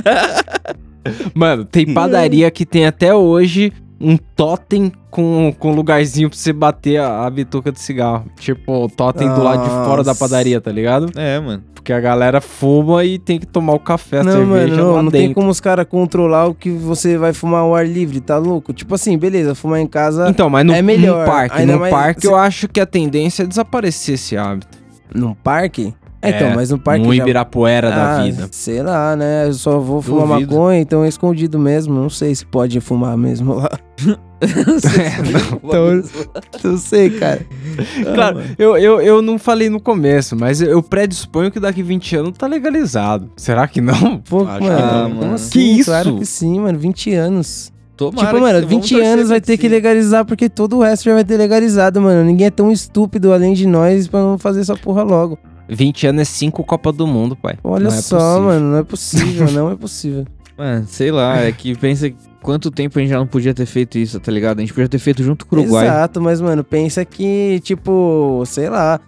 Mano, tem padaria que tem até hoje um totem com, com lugarzinho pra você bater a, a bituca de cigarro. Tipo, o totem do lado de fora da Nossa. padaria, tá ligado? É, mano. Porque a galera fuma e tem que tomar o café, a Não, cerveja mano, não, não tem como os caras controlar o que você vai fumar ao ar livre, tá louco? Tipo assim, beleza, fumar em casa Então, mas no, É melhor, no parque, ainda no mais- parque eu acho que a tendência é desaparecer esse hábito. num parque. É, É, então, mas no parque no já... Ibirapuera da Ah, vida. Sei lá, né? Eu só vou fumar Duvido. maconha, então é escondido mesmo. Não sei se pode fumar mesmo lá. Então, Não sei, cara. Claro, eu, eu, eu não falei no começo, mas eu, predisponho que daqui 20 anos tá legalizado. Será que não? Pô, Acho mano, que não, como mano. assim? Que isso? Claro que sim, mano. 20 anos. Tomara tipo, mano, você- vamos 20 torcer anos vai ter que legalizar porque todo o resto já vai ter legalizado, mano. Ninguém é tão estúpido além de nós pra não fazer essa porra logo. 20 anos é 5 Copa do Mundo, pai. Olha Não é só, mano. Não é possível, não é possível. Mano, sei lá, é que pensa quanto tempo a gente já não podia ter feito isso, tá ligado? A gente podia ter feito junto com o Uruguai. Exato, mas, mano, pensa que, tipo, sei lá.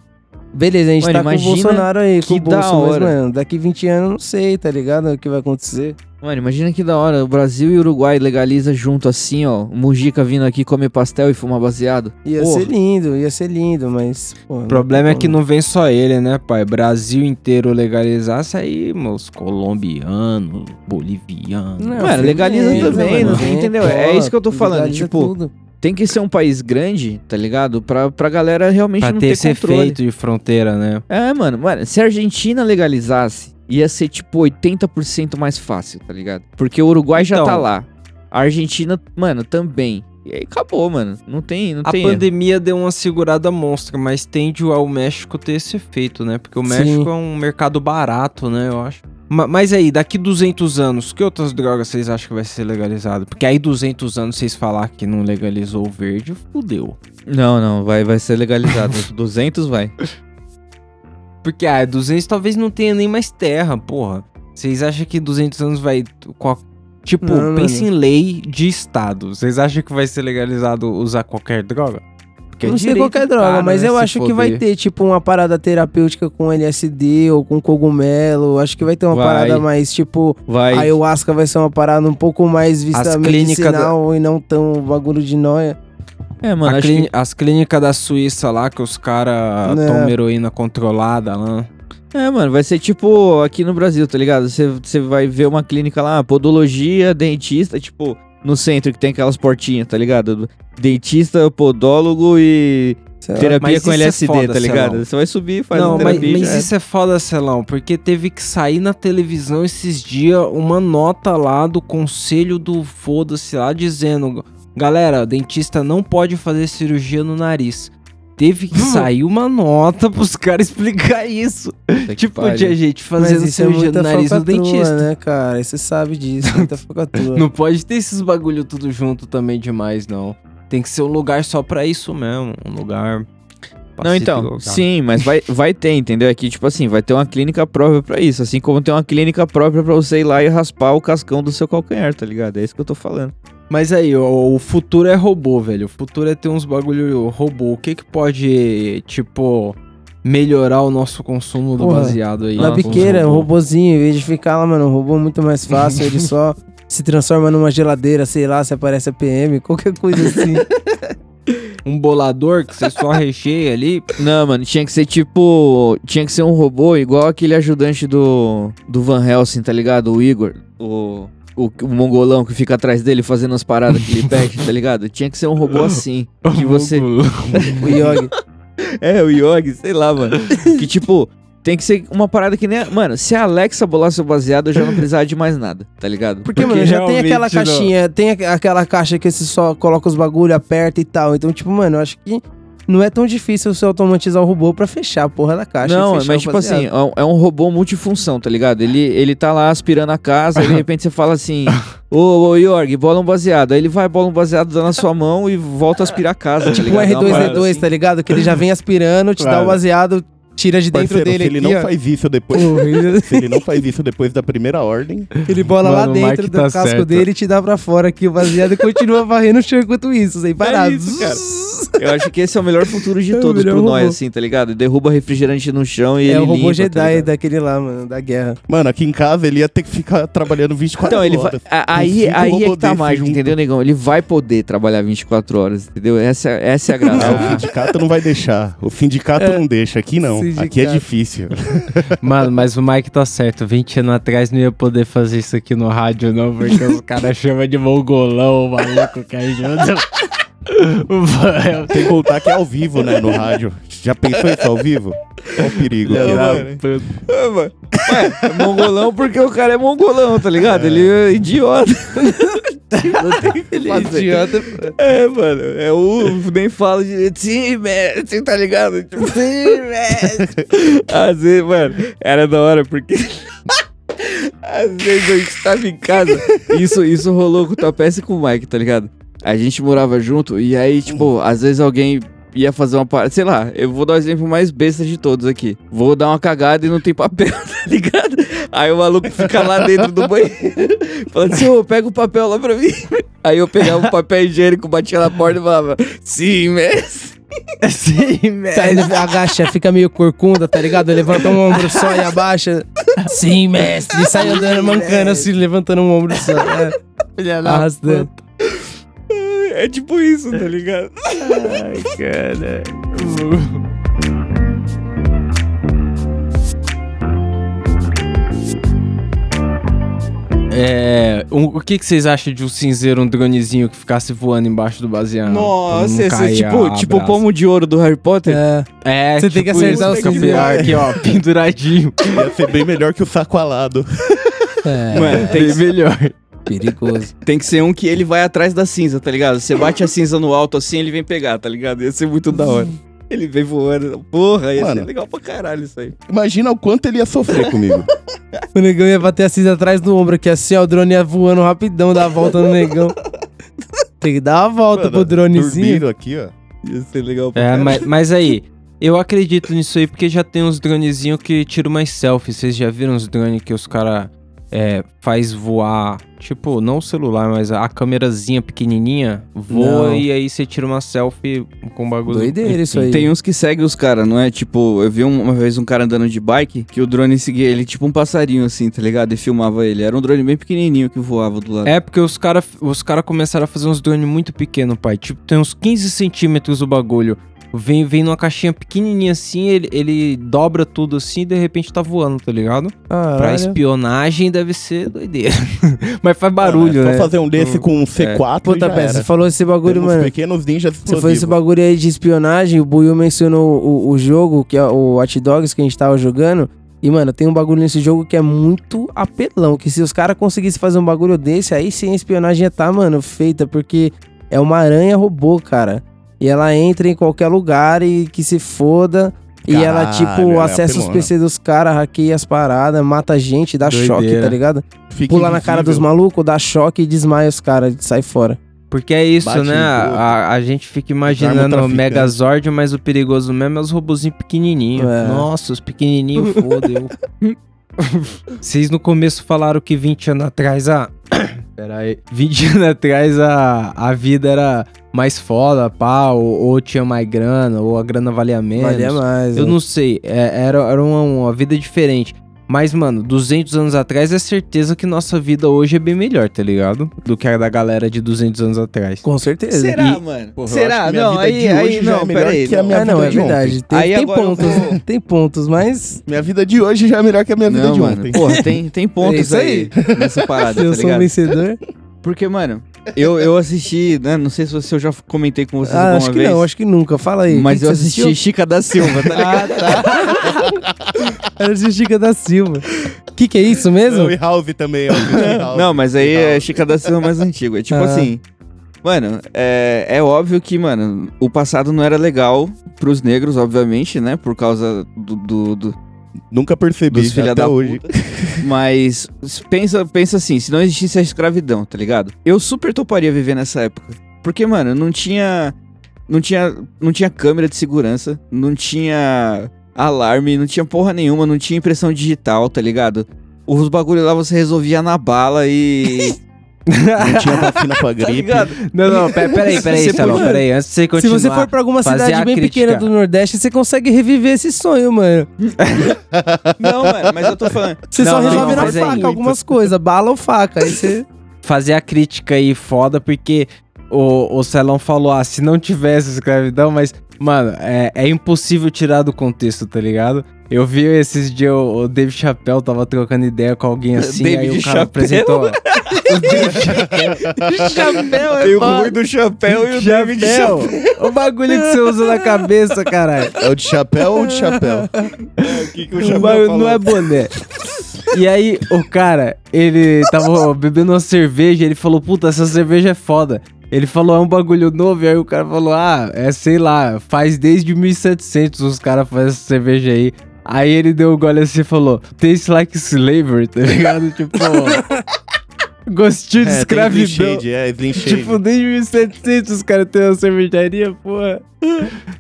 Beleza, a gente Mano, tá com o imagina Bolsonaro aí, com que o Bolso, da mas, hora. mano, daqui 20 anos não sei, tá ligado? O que vai acontecer. Mano, imagina que da hora, o Brasil e o Uruguai legaliza junto assim, ó. O Mujica vindo aqui comer pastel e fumar baseado. Ia Porra. ser lindo, ia ser lindo, mas. Pô, O problema é que não vem só ele, né, pai? Brasil inteiro legalizasse aí, meus colombianos, bolivianos. Mano, legaliza também, não entendeu? É isso que eu tô falando, tipo, tudo. Tem que ser um país grande, tá ligado? Pra, pra galera realmente Pra não ter ter, esse controle. efeito de fronteira, né? É, mano, mano, se a Argentina legalizasse, ia ser tipo 80% mais fácil, tá ligado? Porque o Uruguai já Então. tá lá. A Argentina, mano, também. E aí acabou, mano. Não tem, não A tem. erro. pandemia deu uma segurada monstra, mas tende ao México ter esse efeito, né? Porque o Sim. México é um mercado barato, né? Eu acho. Ma- Mas aí, daqui 200 anos, que outras drogas vocês acham que vai ser legalizado? Porque aí 200 anos vocês falar que não legalizou o verde, fudeu. Não, não, vai, vai ser legalizado. 200 vai. Porque, ah, 200 talvez não tenha nem mais terra, porra. Vocês acham que 200 anos vai... qual- Tipo, Não, pense mano. em lei de estado. Vocês acham que vai ser legalizado usar qualquer droga? Porque é não sei qualquer droga, cara, mas né, eu acho que vai ter, tipo, uma parada terapêutica com LSD ou com cogumelo. Acho que vai ter uma Vai. parada mais, tipo, Vai. a ayahuasca vai ser uma parada um pouco mais vista As medicinal e não tão bagulho de noia. É, mano, que... As clínicas da Suíça lá, que os caras Né. tomam heroína controlada lá. É, mano, vai ser tipo aqui no Brasil, tá ligado? Você você vai ver uma clínica lá, podologia, dentista, tipo, no centro que tem aquelas portinhas, tá ligado? Dentista, podólogo e Sei lá. terapia mas com isso é LSD, foda, tá Celão. ligado? Você vai subir, faz não, mas, terapia. mas é. isso é foda, Celão, porque teve que sair na televisão esses dias uma nota lá do conselho do foda-se lá dizendo: galera, dentista não pode fazer cirurgia no nariz. Teve que sair uma nota pros caras explicar isso. Tipo, pariu. tinha gente fazendo isso é cirurgia no muita nariz no dentista. né, cara? E Você sabe disso, muita falcatrua. Não pode ter esses bagulho tudo junto também demais, não. Tem que ser um lugar só pra isso mesmo. Um lugar. Não, então, sim, mas vai, vai ter, entendeu? É que, tipo assim, vai ter uma clínica própria pra isso. Assim como tem uma clínica própria pra você ir lá e raspar o cascão do seu calcanhar, tá ligado? É isso que eu tô falando. Mas aí, o, o futuro é robô, velho. O futuro é ter uns bagulho robô. O que que pode, tipo, melhorar o nosso consumo do Porra, baseado aí? Na biqueira, um robô? robozinho, em vez de ficar lá, mano, um robô muito mais fácil, ele só se transforma numa geladeira, sei lá, se aparece a PM, qualquer coisa assim. Um bolador que você só recheia ali. Não, mano, tinha que ser tipo. Tinha que ser um robô igual aquele ajudante do. Do Van Helsing, tá ligado? O Igor. O. O, o mongolão que fica atrás dele fazendo as paradas que ele pede, tá ligado? Tinha que ser um robô assim. Que você. o Yogi. É, o Yogi, sei lá, mano. Que tipo, tem que ser uma parada que nem. a- Mano, se a Alexa bolasse o baseado, eu já não precisava de mais nada, tá ligado? Porque, Porque mano, já tem aquela realmente não. caixinha, tem aqu- aquela caixa que você só coloca os bagulho, aperta e tal. Então, tipo, mano, eu acho que não é tão difícil você automatizar o robô pra fechar a porra da caixa. Não, mas tipo baseado. assim, é um- é um robô multifunção, tá ligado? Ele, ele tá lá aspirando a casa, e de repente você fala assim: Ô, ô Jorg, bola um baseado. Aí ele vai, bola um baseado, dá na sua mão e volta a aspirar a casa, tá Tipo um ligado? É uma parada R2D2, assim. tá ligado? Que ele já vem aspirando, te dá Claro. o baseado, tira de dentro Parceiro, dele se ele aqui, não ó. faz isso depois. se ele não faz isso depois da primeira ordem, Ele bola lá Mano, o dentro do tá casco certo. dele e te dá pra fora aqui o baseado e continua varrendo o chão enquanto isso, sem parar. isso, cara. Eu acho que esse é o melhor futuro de É todos pro nós, assim, tá ligado? Derruba refrigerante no chão e É ele o robô limpa, tá Jedi ligado? daquele lá, mano, da guerra. mano, aqui em casa ele ia ter que ficar trabalhando 24 Então, ele vai, horas. a- Com aí, cinco aí é que tá mágico, junto. entendeu, negão? Ele vai poder trabalhar 24 horas, entendeu? Essa, essa é a graça. Ah, o sindicato não vai deixar. O sindicato não deixa. Aqui não. Aqui é difícil. Mano, mas o Mike tá certo. 20 anos atrás não ia poder fazer isso aqui no rádio, não, porque os caras chamam de mongolão, o maluco que ajuda. Tem que contar que é ao vivo, né? No rádio. Já pensou isso ao vivo? Olha o perigo. Não, mano. Ah, mano. Ué, é mongolão porque o cara é mongolão, tá ligado? Ele é idiota. Não tem o que Ele é fazer. É, mano. É o. Nem direito. Sim, mestre, tá ligado? Tipo, sim, mestre. Às vezes, mano, era da hora porque. Às vezes a gente tava em casa. Isso, isso rolou com o Topés e com o Mike, tá ligado? A gente morava junto e aí, tipo, às vezes alguém ia fazer uma parada. Sei lá, eu vou dar o exemplo mais besta de todos aqui. Vou dar uma cagada e não tem papel, tá ligado? Aí o maluco fica lá dentro do banheiro, falando assim: ô, pega o papel lá pra mim. Aí eu pegava o papel higiênico, batia na porta e falava: sim, mestre. Sim, Tá, ele agacha, fica meio corcunda, tá ligado? Levanta um ombro só e abaixa. Sim, mestre. E sai andando, mancando assim, levantando um ombro só. É, Filha da arrastando. É tipo isso, tá ligado? Ai, cara. É, um- o que, que vocês acham de um cinzeiro, um dronezinho que ficasse voando embaixo do baseado? Nossa, esse é tipo, tipo o pomo de ouro do Harry Potter. É, É, Você tem que tipo acertar isso, o fica cinzeiro. Aqui, ó, penduradinho. Ia ser bem melhor que o saco alado. é Mano, tem, Bem melhor. Perigoso. tem que ser um que ele vai atrás da cinza, tá ligado? Você bate a cinza no alto assim, ele vem pegar, tá ligado? Ia ser muito da hora. Ele vem voando. Porra, ia Mano. ser legal pra caralho isso aí. Imagina o quanto ele ia sofrer comigo. O negão ia bater a cinza atrás do ombro aqui, assim, ó. O drone ia voando rapidão, dar a volta no negão. Tem que dar uma volta Mano, pro dronezinho. dormindo aqui, ó. Ia ser legal pra É, caralho. mas, mas aí, eu acredito nisso aí porque já tem uns dronezinhos que tiram mais selfies. Vocês já viram os drones que os caras é, faz voar, tipo, não o celular, mas a câmerazinha pequenininha voa Não. e aí você tira uma selfie com bagulho. Doideira isso aí. Tem uns que seguem os caras, não é? Tipo, eu vi um- uma vez um cara andando de bike que o drone seguia ele, tipo um passarinho assim, tá ligado? E filmava ele. Era um drone bem pequenininho que voava do lado. É porque os caras os cara começaram a fazer uns drones muito pequenos, pai. Tipo, tem uns 15 centímetros o bagulho. Vem, vem numa caixinha pequenininha assim, ele, ele dobra tudo assim e de repente tá voando, tá ligado? Pra Caralho. espionagem deve ser doideira. Mas faz barulho, é só né? fazer um desse com um C4 Puta e já pé, era. você falou esse bagulho, Temos mano. pequenos ninjas Se for esse bagulho aí de espionagem, o Buiu mencionou o, o jogo, que é o Watch Dogs que a gente tava jogando. E, mano, tem um bagulho nesse jogo que é muito apelão. Que se os caras conseguissem fazer um bagulho desse, aí sim a espionagem ia tá, mano, feita. Porque é uma aranha robô, cara. E ela entra em qualquer lugar e que se foda. e ela, Caralho, tipo, é acessa os. PC dos caras, hackeia as paradas, mata gente, dá choque, Doideira. tá ligado? Fica Pula na cara dos invisível. malucos, dá choque e desmaia os caras, sai fora. Porque é isso, Bate né? A, a gente fica imaginando o traficante. Megazord, mas o perigoso mesmo é os robozinhos pequenininhos. É. Nossa, os pequenininhos fodeu. Vocês no começo falaram que 20 anos atrás a. Pera aí. 20 anos atrás a, a vida era mais foda, pá, ou, ou tinha mais grana, ou a grana valia menos. Valia mais. Eu né? não sei, é- era, era uma, uma vida diferente. Mas, mano, 200 anos atrás é certeza que nossa vida hoje é bem melhor, tá ligado? Do que a da galera de 200 anos atrás. Com certeza. Será, E- mano? Porra, eu Será? acho que minha Não, vida aí, de aí, não, é melhor peraí. que a não. minha Ah, não, vida é de ontem. verdade. Tem, Aí tem pontos. vou- Tem pontos, mas. Minha vida de hoje já é melhor que a minha vida Não, de mano. ontem. Porra, tem, tem É pontos isso aí nessa parada, Se eu tá sou um vencedor. Porque, mano, eu, eu assisti, né? Não sei se você- eu já comentei com vocês Ah, alguma acho que vez. não, acho que nunca. Fala aí. Mas eu assisti assistiu? Chica da Silva, tá ligado? Ah, tá. Era o Chica da Silva. O que, que é isso mesmo? Não, e House também, ó. House. Não, mas aí é. Chica da Silva mais antigo. É tipo Ah. assim. Mano, é, é óbvio que, mano, o passado não era legal pros negros, obviamente, né? Por causa do, do- do- Nunca percebi dos filha até hoje. puta. Mas pensa, pensa assim, se não existisse a escravidão, tá ligado? Eu super toparia viver nessa época. Porque, mano, não tinha. Não tinha, não tinha câmera de segurança, não tinha alarme, não tinha porra nenhuma, não tinha impressão digital, tá ligado? Os bagulho lá você resolvia na bala e. Não tinha vacina pra tá gripe. ligado? Não, não, pe- peraí, peraí, Salão, peraí, antes de você Se continuar. você for pra alguma cidade bem crítica. pequena do Nordeste, você consegue reviver esse sonho, mano. Não, mano, mas eu tô falando. Você Não, só não, resolve não, na é faca muito. algumas coisas, bala ou faca. Aí você. fazer a crítica aí foda, porque o, o Celão falou, ah, se não tivesse escravidão, mas, mano, é, é impossível tirar do contexto, tá ligado? Eu vi esses dias o, o David Chappelle tava trocando ideia com alguém assim, aí David o cara Chappelle? apresentou. o David Chappelle. Chapéu Tem o ruim do chapéu e o David Chapéu. Chapéu. O bagulho que você usa na cabeça, caralho. É o de chapéu ou de chapéu? O que, que o O chapéu falou? não é boné. E aí, o cara, ele tava bebendo uma cerveja, ele falou, puta, essa cerveja é foda. Ele falou, é um bagulho novo, e aí o cara falou, ah, é, sei lá, faz desde 1700 os caras fazem essa cerveja aí. Aí ele deu um gole assim e falou, tastes like slavery, tá ligado? Tipo, gostinho de É, escravidão. Shade, é. Tipo, desde 1700 os caras têm uma cervejaria, porra.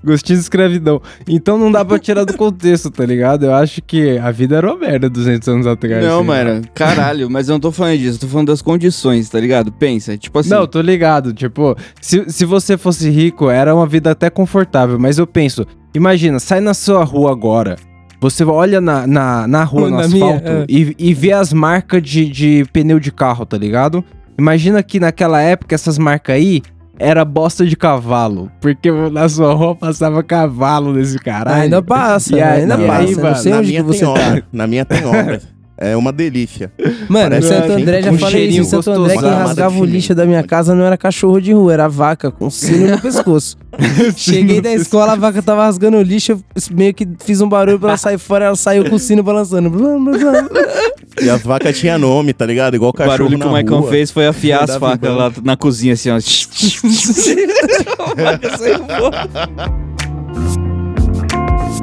Gostinho de escravidão. Então não dá pra tirar do contexto, tá ligado? Eu acho que a vida era uma merda 200 anos atrás. Não, assim. mano, caralho, mas eu não tô falando disso, eu tô falando das condições, tá ligado? Pensa, tipo assim. Não, tô ligado. Tipo, se, se você fosse rico, era uma vida até confortável. Mas eu penso, imagina, sai na sua rua agora. Você olha na, na, na rua, no Na minha, asfalto, é. e, e vê as marcas de, de pneu de carro, tá ligado? Imagina que naquela época, essas marcas aí era bosta de cavalo. Porque na sua rua passava cavalo nesse caralho. ainda passa, E aí- ainda e aí, passa. não sei na onde minha que você tem tá. obra. Na minha tem obra. É uma delícia. Mano, Parece em Santo assim, André já falei isso. Em Santo André, quem gostoso. rasgava o lixo da minha casa não era cachorro de rua, era vaca, com sino no pescoço. Cheguei da escola, a vaca tava rasgando o lixo, eu meio que fiz um barulho pra ela sair fora, ela saiu com o sino balançando. E as vacas tinham nome, tá ligado? Igual o cachorro barulho que o Maicon fez foi afiar as facas lá na cozinha, assim, ó. A vaca saiu fora.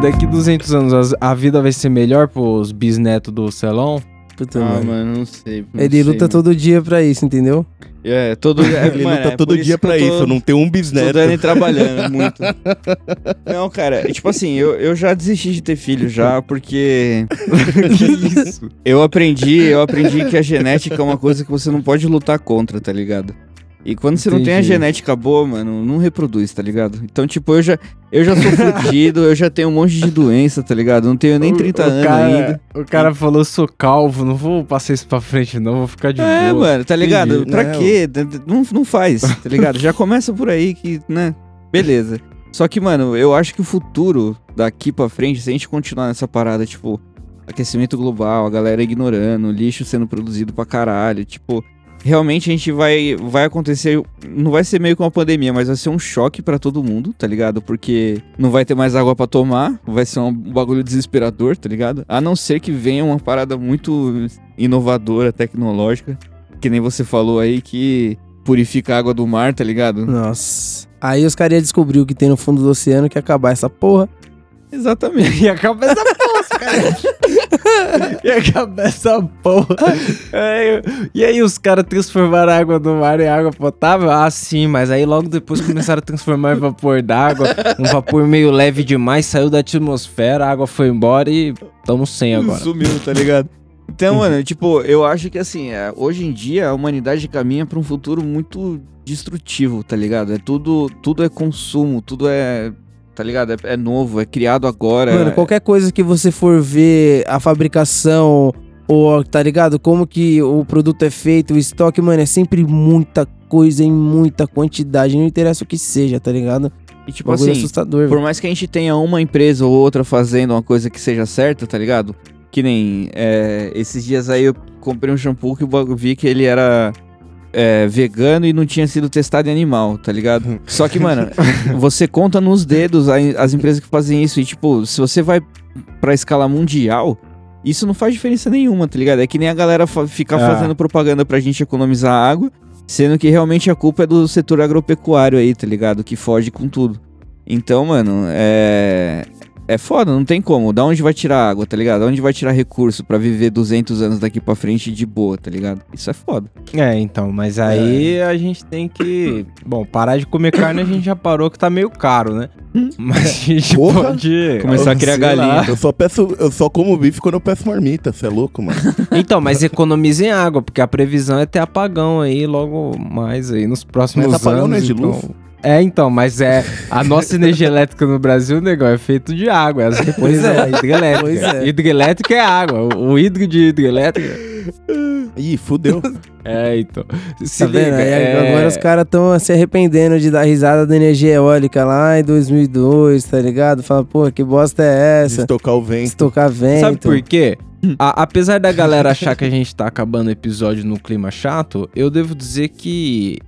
Daqui 200 anos, a vida vai ser melhor pros bisnetos do Celão? Puta, Ah, mano. mano, não sei. não Ele sei, luta mano. todo dia pra isso, entendeu? É, todo é, Ele mano, luta é todo dia pra eu tô isso, não tem um bisneto. E trabalhando muito. Não, cara, tipo assim, eu, eu já desisti de ter filho já, porque que isso? eu aprendi, eu aprendi que a genética é uma coisa que você não pode lutar contra, tá ligado? E quando você não tem a Entendi. genética boa, mano, não reproduz, tá ligado? Então, tipo, eu já, eu já sou fudido, eu já tenho um monte de doença, tá ligado? Não tenho nem 30 anos cara, ainda. O cara falou, sou calvo, não vou passar isso pra frente não, vou ficar de É, boa. mano, tá ligado? Entendi. Pra Não. quê? Não, não faz, tá ligado? Já começa por aí que, né? Beleza. Só que, mano, eu acho que o futuro daqui pra frente, se a gente continuar nessa parada, tipo, aquecimento global, a galera ignorando, lixo sendo produzido pra caralho, tipo, realmente a gente vai vai acontecer, não vai ser meio que uma pandemia, mas vai ser um choque pra todo mundo, tá ligado? Porque não vai ter mais água pra tomar, vai ser um bagulho desesperador, tá ligado? A não ser que venha uma parada muito inovadora, tecnológica, que nem você falou aí que purifica a água do mar, tá ligado? Nossa. Aí os caras o que tem no fundo do oceano, que ia acabar essa porra. Exatamente. E acaba essa. e acaba essa porra. Aí, e aí os caras transformaram a água do mar em água potável? Ah, sim, mas aí logo depois começaram a transformar em vapor d'água. Um vapor meio leve demais, saiu da atmosfera, a água foi embora e estamos sem agora. Sumiu, tá ligado? Então, mano, tipo, eu acho que assim, é, hoje em dia a humanidade caminha pra um futuro muito destrutivo, tá ligado? É tudo, tudo é consumo, tudo é, tá ligado? É, é novo, é criado agora. Mano, qualquer coisa que você for ver, a fabricação, ou tá ligado? Como que o produto é feito, o estoque, mano, é sempre muita coisa em muita quantidade. Não interessa o que seja, tá ligado? E tipo Bagulho assim, assustador, por mais que a gente tenha uma empresa ou outra fazendo uma coisa que seja certa, tá ligado? Que nem é, esses dias aí eu comprei um shampoo que eu vi que ele era é, vegano e não tinha sido testado em animal, tá ligado? Só que, mano, você conta nos dedos as empresas que fazem isso. E, tipo, se você vai pra escala mundial, isso não faz diferença nenhuma, tá ligado? É que nem a galera fa- ficar Ah. fazendo propaganda pra gente economizar água, sendo que realmente a culpa é do setor agropecuário aí, tá ligado? Que foge com tudo. Então, mano, é. É foda, não tem como. Da onde vai tirar água, tá ligado? Da onde vai tirar recurso pra viver 200 anos daqui pra frente de boa, tá ligado? Isso é foda. É, então, mas aí a gente tem que. Bom, parar de comer carne a gente já parou que tá meio caro, né? Mas a gente Porra! pode. Começar a criar lá. galinha. Eu só peço, eu só como bife quando eu peço marmita, você é louco, mano? Então, mas economizem água, porque a previsão é ter apagão aí logo mais aí nos próximos Mas apagão anos. não é de então... luz? É, então, mas é. A nossa energia elétrica no Brasil, negão, é feito de água. É as represas é. hidrelétrica. Pois é. Hidrelétrica é água. O, o hidro de hidrelétrica. Ih, fudeu. É, então. Se Tá liga, é... agora os caras estão se arrependendo de dar risada da energia eólica lá em 2002, tá ligado? Fala, pô, que bosta é essa? Estocar o vento. Estocar vento. Sabe por quê? A- apesar da galera achar que a gente tá acabando o episódio no clima chato, eu devo dizer que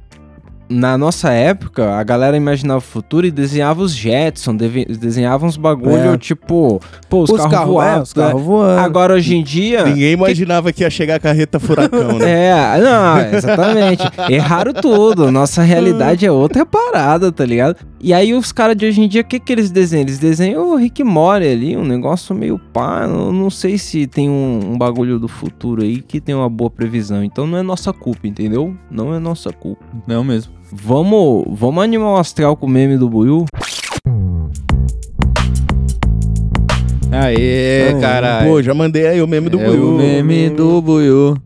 na nossa época, a galera imaginava o futuro e desenhava os Jetson, desenhava uns bagulho É. tipo, pô, os, Os carros carros voavam. é, os carros voando. Agora, hoje em dia... Ninguém imaginava que ia chegar a carreta furacão, né? É, não, exatamente. Erraram tudo. Nossa realidade é outra parada, tá ligado? E aí os caras de hoje em dia, o que que eles desenham? Eles desenham o Rick Mori ali, um negócio meio pá. Não, não sei se tem um, um bagulho do futuro aí que tem uma boa previsão. Então não é nossa culpa, entendeu? Não é nossa culpa. Não mesmo. Vamos, vamos animar o astral com o meme do Buiu? Aê, caralho. Pô, já mandei aí o meme do é Buiu. o meme do Buiu.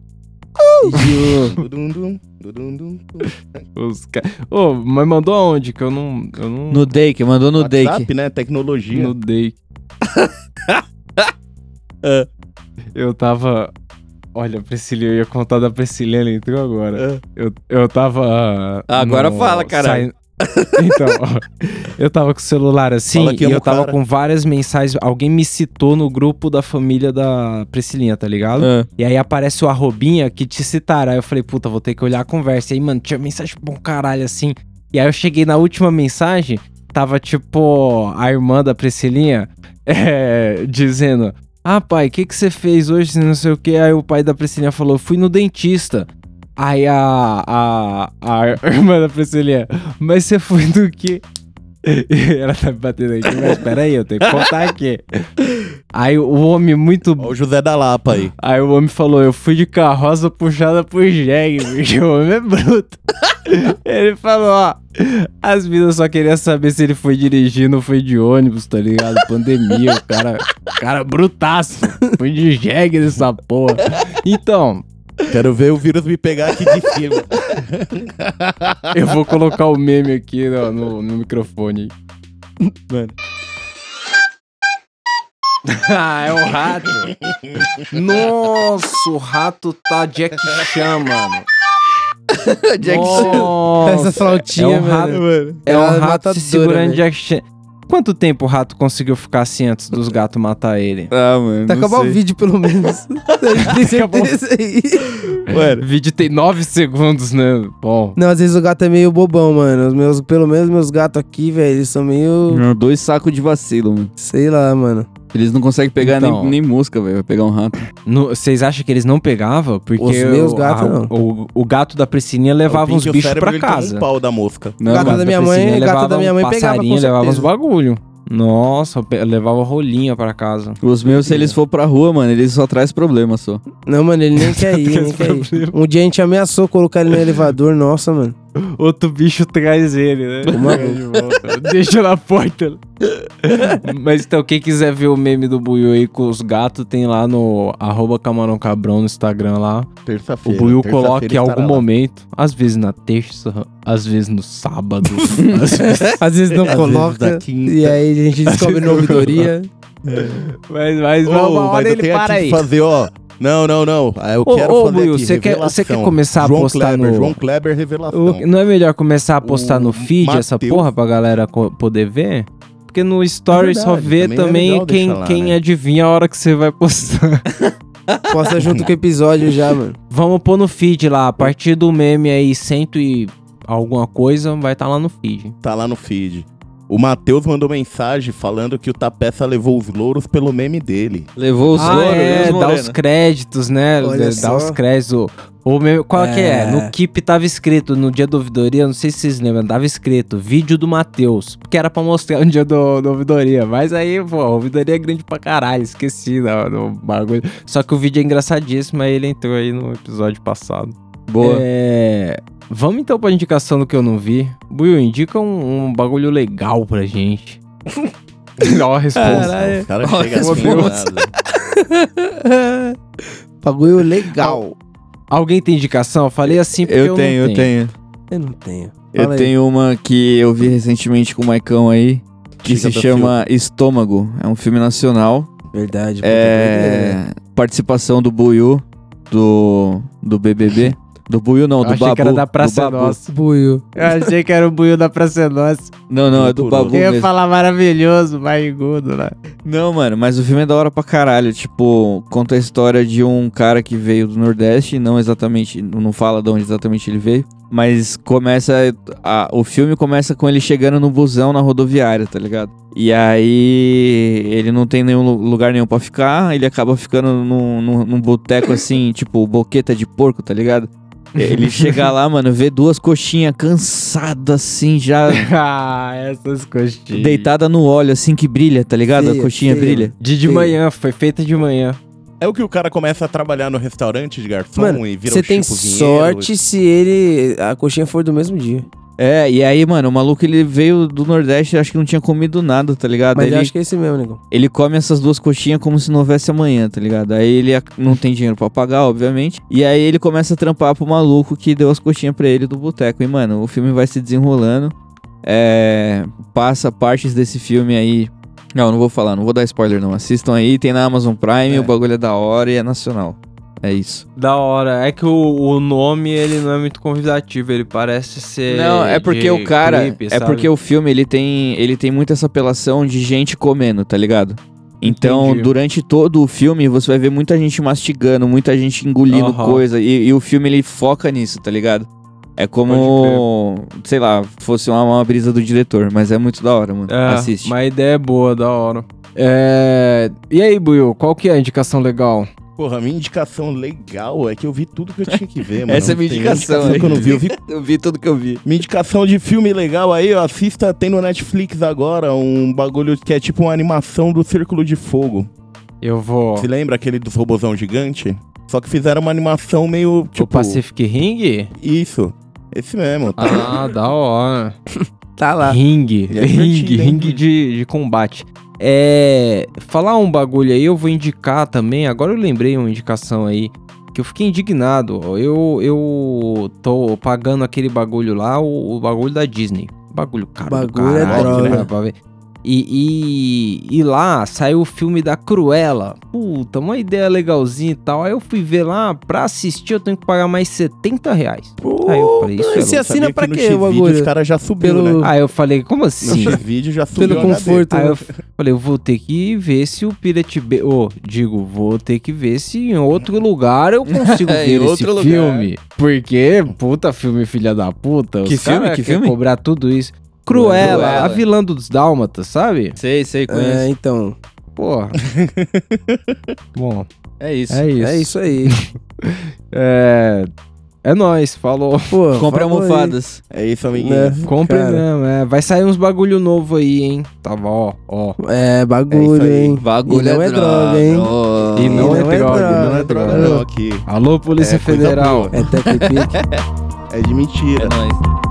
Dudum, Os ca... Ô, mas mandou aonde? Que eu não. Eu não. No Dake, mandou no Dake. WhatsApp, né? Tecnologia. No day. É. Eu tava. Olha, Priscila, eu ia contar da Priscila, ela entrou agora. É. Eu, eu tava. Agora fala, caralho. saindo- então, ó, eu tava com o celular assim e eu tava cara. com várias mensagens. Alguém me citou no grupo da família da Priscilinha, tá ligado? Ah, E aí aparece o arrobinha que te citaram. Aí eu falei, puta, vou ter que olhar a conversa. E aí, mano, tinha mensagem bom caralho assim. E aí eu cheguei na última mensagem, tava tipo a irmã da Priscilinha é, dizendo: Ah, pai, o que, que você fez hoje? Não sei o que. Aí o pai da Priscilinha falou: Fui no dentista. Aí a, a, a irmã da Priscilinha, mas você foi do quê? Ela tá me batendo aqui, mas peraí, eu tenho que contar aqui. Aí o homem muito Ó o José da Lapa aí. Aí o homem falou, eu fui de carroça puxada por jegue, bicho, o homem é bruto. ele falou, ó, as vidas só queriam saber se ele foi dirigindo ou foi de ônibus, tá ligado? Pandemia, o cara, o cara brutaço, foi de jegue nessa porra. Então, Quero ver o vírus me pegar aqui de cima. eu vou colocar o meme aqui no, no- no microfone. Mano. ah, é o rato. Nossa, o rato tá Jack Chan, mano. Jack Nossa, Essa flautinha, é um rato, mano. é um é rato se segurando velho. Jack Chan. Quanto tempo o rato conseguiu ficar assim antes dos gatos matar ele? Ah, mano. Tá acabar o vídeo, pelo menos. Tem certeza aí. O vídeo tem 9 segundos, né? Bom. Não, às vezes o gato é meio bobão, mano. Os meus, pelo menos meus gatos aqui, velho, eles são meio. Não, Dois sacos de vacilo, mano. Sei lá, mano. Eles não conseguem pegar Então. nem, nem mosca, velho. Vai pegar um rato. Vocês acham que eles não pegavam? Porque Os meus o- gatos, a- não. O, o gato da Priscilinha levava O uns o bichos pra casa. um pau da mosca. Não, Gato mano. da minha mãe- gato levava da minha um mãe pegava, com levava uns bagulho. Nossa, levava rolinha pra casa. Os meus, se eles for pra rua, mano, eles só traz problema só. Não, mano, ele nem quer ir, nem quer ir. Um dia a gente ameaçou colocar ele no elevador, nossa, mano. Outro bicho traz ele, né? Uma- De volta. Deixa na porta. Mas então, quem quiser ver o meme do Buiu aí com os gatos, tem lá no arroba Camarão Cabrão no Instagram lá. O Terça-feira. Buiu terça-feira coloca em algum lá. momento, às vezes na terça, às vezes no sábado, às vezes Às vezes não Às vezes coloca. quinta. e aí a gente descobre na ouvidoria. Mas, mas Ô, uma hora mas eu ele para aí. que fazer, ó. Não, não, não. Ah, Eu Ô, quero ô, fazer Buiu, aqui, você quer- você quer revelação. começar a João postar Kleber, no- João Kleber, revelação. O- não é melhor começar a postar no O feed essa Mateus- porra pra galera poder ver? Porque no story É só vê também é também legal quem, lá, quem né? adivinha a hora que você vai postar. Posta junto com o episódio já, mano. Vamos pôr no feed lá, a partir do meme aí, cento e alguma coisa, vai estar lá no feed. Tá lá no feed. O Matheus mandou mensagem falando que o Tapeça levou os louros pelo meme dele. Levou os ah, louros, é, e dá os créditos, né? Olha Dá só. os créditos. O, qual que é? É. No Keep tava escrito, no dia da ouvidoria, não sei se vocês lembram, tava escrito vídeo do Matheus, porque era pra mostrar no dia do, da ouvidoria. Mas aí, pô, a ouvidoria é grande pra caralho, esqueci do, do bagulho. Só que o vídeo é engraçadíssimo, aí ele entrou aí no episódio passado. Boa. É, Vamos então pra indicação do que eu não vi. Buiu, indica um, um bagulho legal pra gente. Ó, a resposta. Caralho. Os caras Olha, chegam assim. Bagulho legal. Alguém tem indicação? Eu falei assim porque eu, Eu tenho, não eu tenho. Eu não tenho. Eu Fala aí. tenho uma que eu vi recentemente com o Maicão aí, que se chama Estômago. É um filme nacional. Verdade. É. Participação do Buiu, do, do BBB. Do Buiu não, Eu do achei Babu. que era da Praça do Babu. Nossa. Buio. Eu achei que era o Buiu da Praça Nossa. Não, não, é do. Babu Eu ia mesmo. falar maravilhoso, barrigudo lá. Não, mano, mas o filme é da hora pra caralho. Tipo, conta a história de um cara que veio do Nordeste, não exatamente, não fala de onde exatamente ele veio, mas começa. a- o filme começa com ele chegando no busão na rodoviária, tá ligado? E aí ele não tem nenhum lu- lugar nenhum pra ficar, ele acaba ficando num, num, num boteco assim, tipo, boqueta de porco, tá ligado? Ele chega lá, mano, vê duas coxinhas cansadas assim, já ah, essas coxinhas. deitada no óleo, assim que brilha, tá ligado? Feia, a coxinha feia. brilha. De de manhã, foi feita de manhã. É o que o cara começa a trabalhar no restaurante de garçom Mano, e vira você o tem Chico Vinheiro. sorte se ele. A coxinha for do mesmo dia. É, e aí, mano, o maluco ele veio do Nordeste, acho que não tinha comido nada, tá ligado? Mas ele, acho que é esse mesmo, nego. ele come essas duas coxinhas como se não houvesse amanhã, tá ligado? Aí ele não tem dinheiro pra pagar, obviamente. E aí ele começa a trampar pro maluco que deu as coxinhas pra ele do boteco. E, mano, o filme vai se desenrolando. É. Passa partes desse filme aí. Não, não vou falar, não vou dar spoiler, não. Assistam aí, tem na Amazon Prime, É. o bagulho é da hora e é nacional. É isso. Da hora. É que o, o nome, ele não é muito convidativo, ele parece ser. Não, é porque de o cara. clipe, é sabe? porque o filme ele tem, ele tem muito essa apelação de gente comendo, tá ligado? Então, Entendi. durante todo o filme, você vai ver muita gente mastigando, muita gente engolindo Aham. coisa. E, e o filme ele foca nisso, tá ligado? É como, sei lá, fosse uma, uma brisa do diretor, mas é muito da hora, mano. É, Assiste. Uma ideia boa, da hora. É... E aí, Buiu, qual que é a indicação legal? Porra, minha indicação legal é que eu vi tudo que eu tinha que ver, mano. Essa é a minha tem indicação, indicação que eu não vi. Eu vi Eu vi tudo que eu vi. Minha indicação de filme legal aí, ó, assista, tem no Netflix agora um bagulho que é tipo uma animação do Círculo de Fogo. Eu vou. Se lembra aquele dos robozão gigante? Só que fizeram uma animação meio, o tipo... Pacific Ring? Isso. Esse mesmo. Tá? Ah, da hora. Tá lá. Ringue. É ringue, de, de combate. É. Falar um bagulho aí, eu vou indicar também. Agora eu lembrei uma indicação aí. Que eu fiquei indignado. Eu, eu tô pagando aquele bagulho lá, o, o bagulho da Disney. Bagulho caro. Bagulho é caralho, droga. né, pra ver. E, e, e lá saiu o filme da Cruella. Puta, uma ideia legalzinha e tal. Aí eu fui ver lá, pra assistir eu tenho que pagar mais 70 reais. Aí eu falei, isso é Você assina pra que no quê, o bagulho? Os caras já subiu, Pelo- né? Aí eu falei, como No assim? X-Vídeo já subiu Pelo conforto. Aí eu falei, eu vou ter que ver se o Pirate Bay. Ô, digo, vou ter que ver se em outro lugar eu consigo Em ver esse outro lugar. filme. Porque, puta filme filha da puta. Que os filme? Que filme? cobrar tudo isso. Cruella, Cruella. a vilã dos Dálmatas, sabe? Sei, sei, É, conheço. então. Porra. Bom, É, isso. é isso. É isso aí. É. É nóis, falou. Pô, Compre falou aí. almofadas. É isso, amiguinho. Né? Compre Cara. mesmo, é. Vai sair uns bagulho novo aí, hein? Tava, ó, ó. É, É bagulho, aí. hein? Bagulho E não é droga, hein? Oh. E não, E é, não é droga, droga. Não é droga não aqui. Alô, Polícia É Federal. É. É de mentira. É nóis.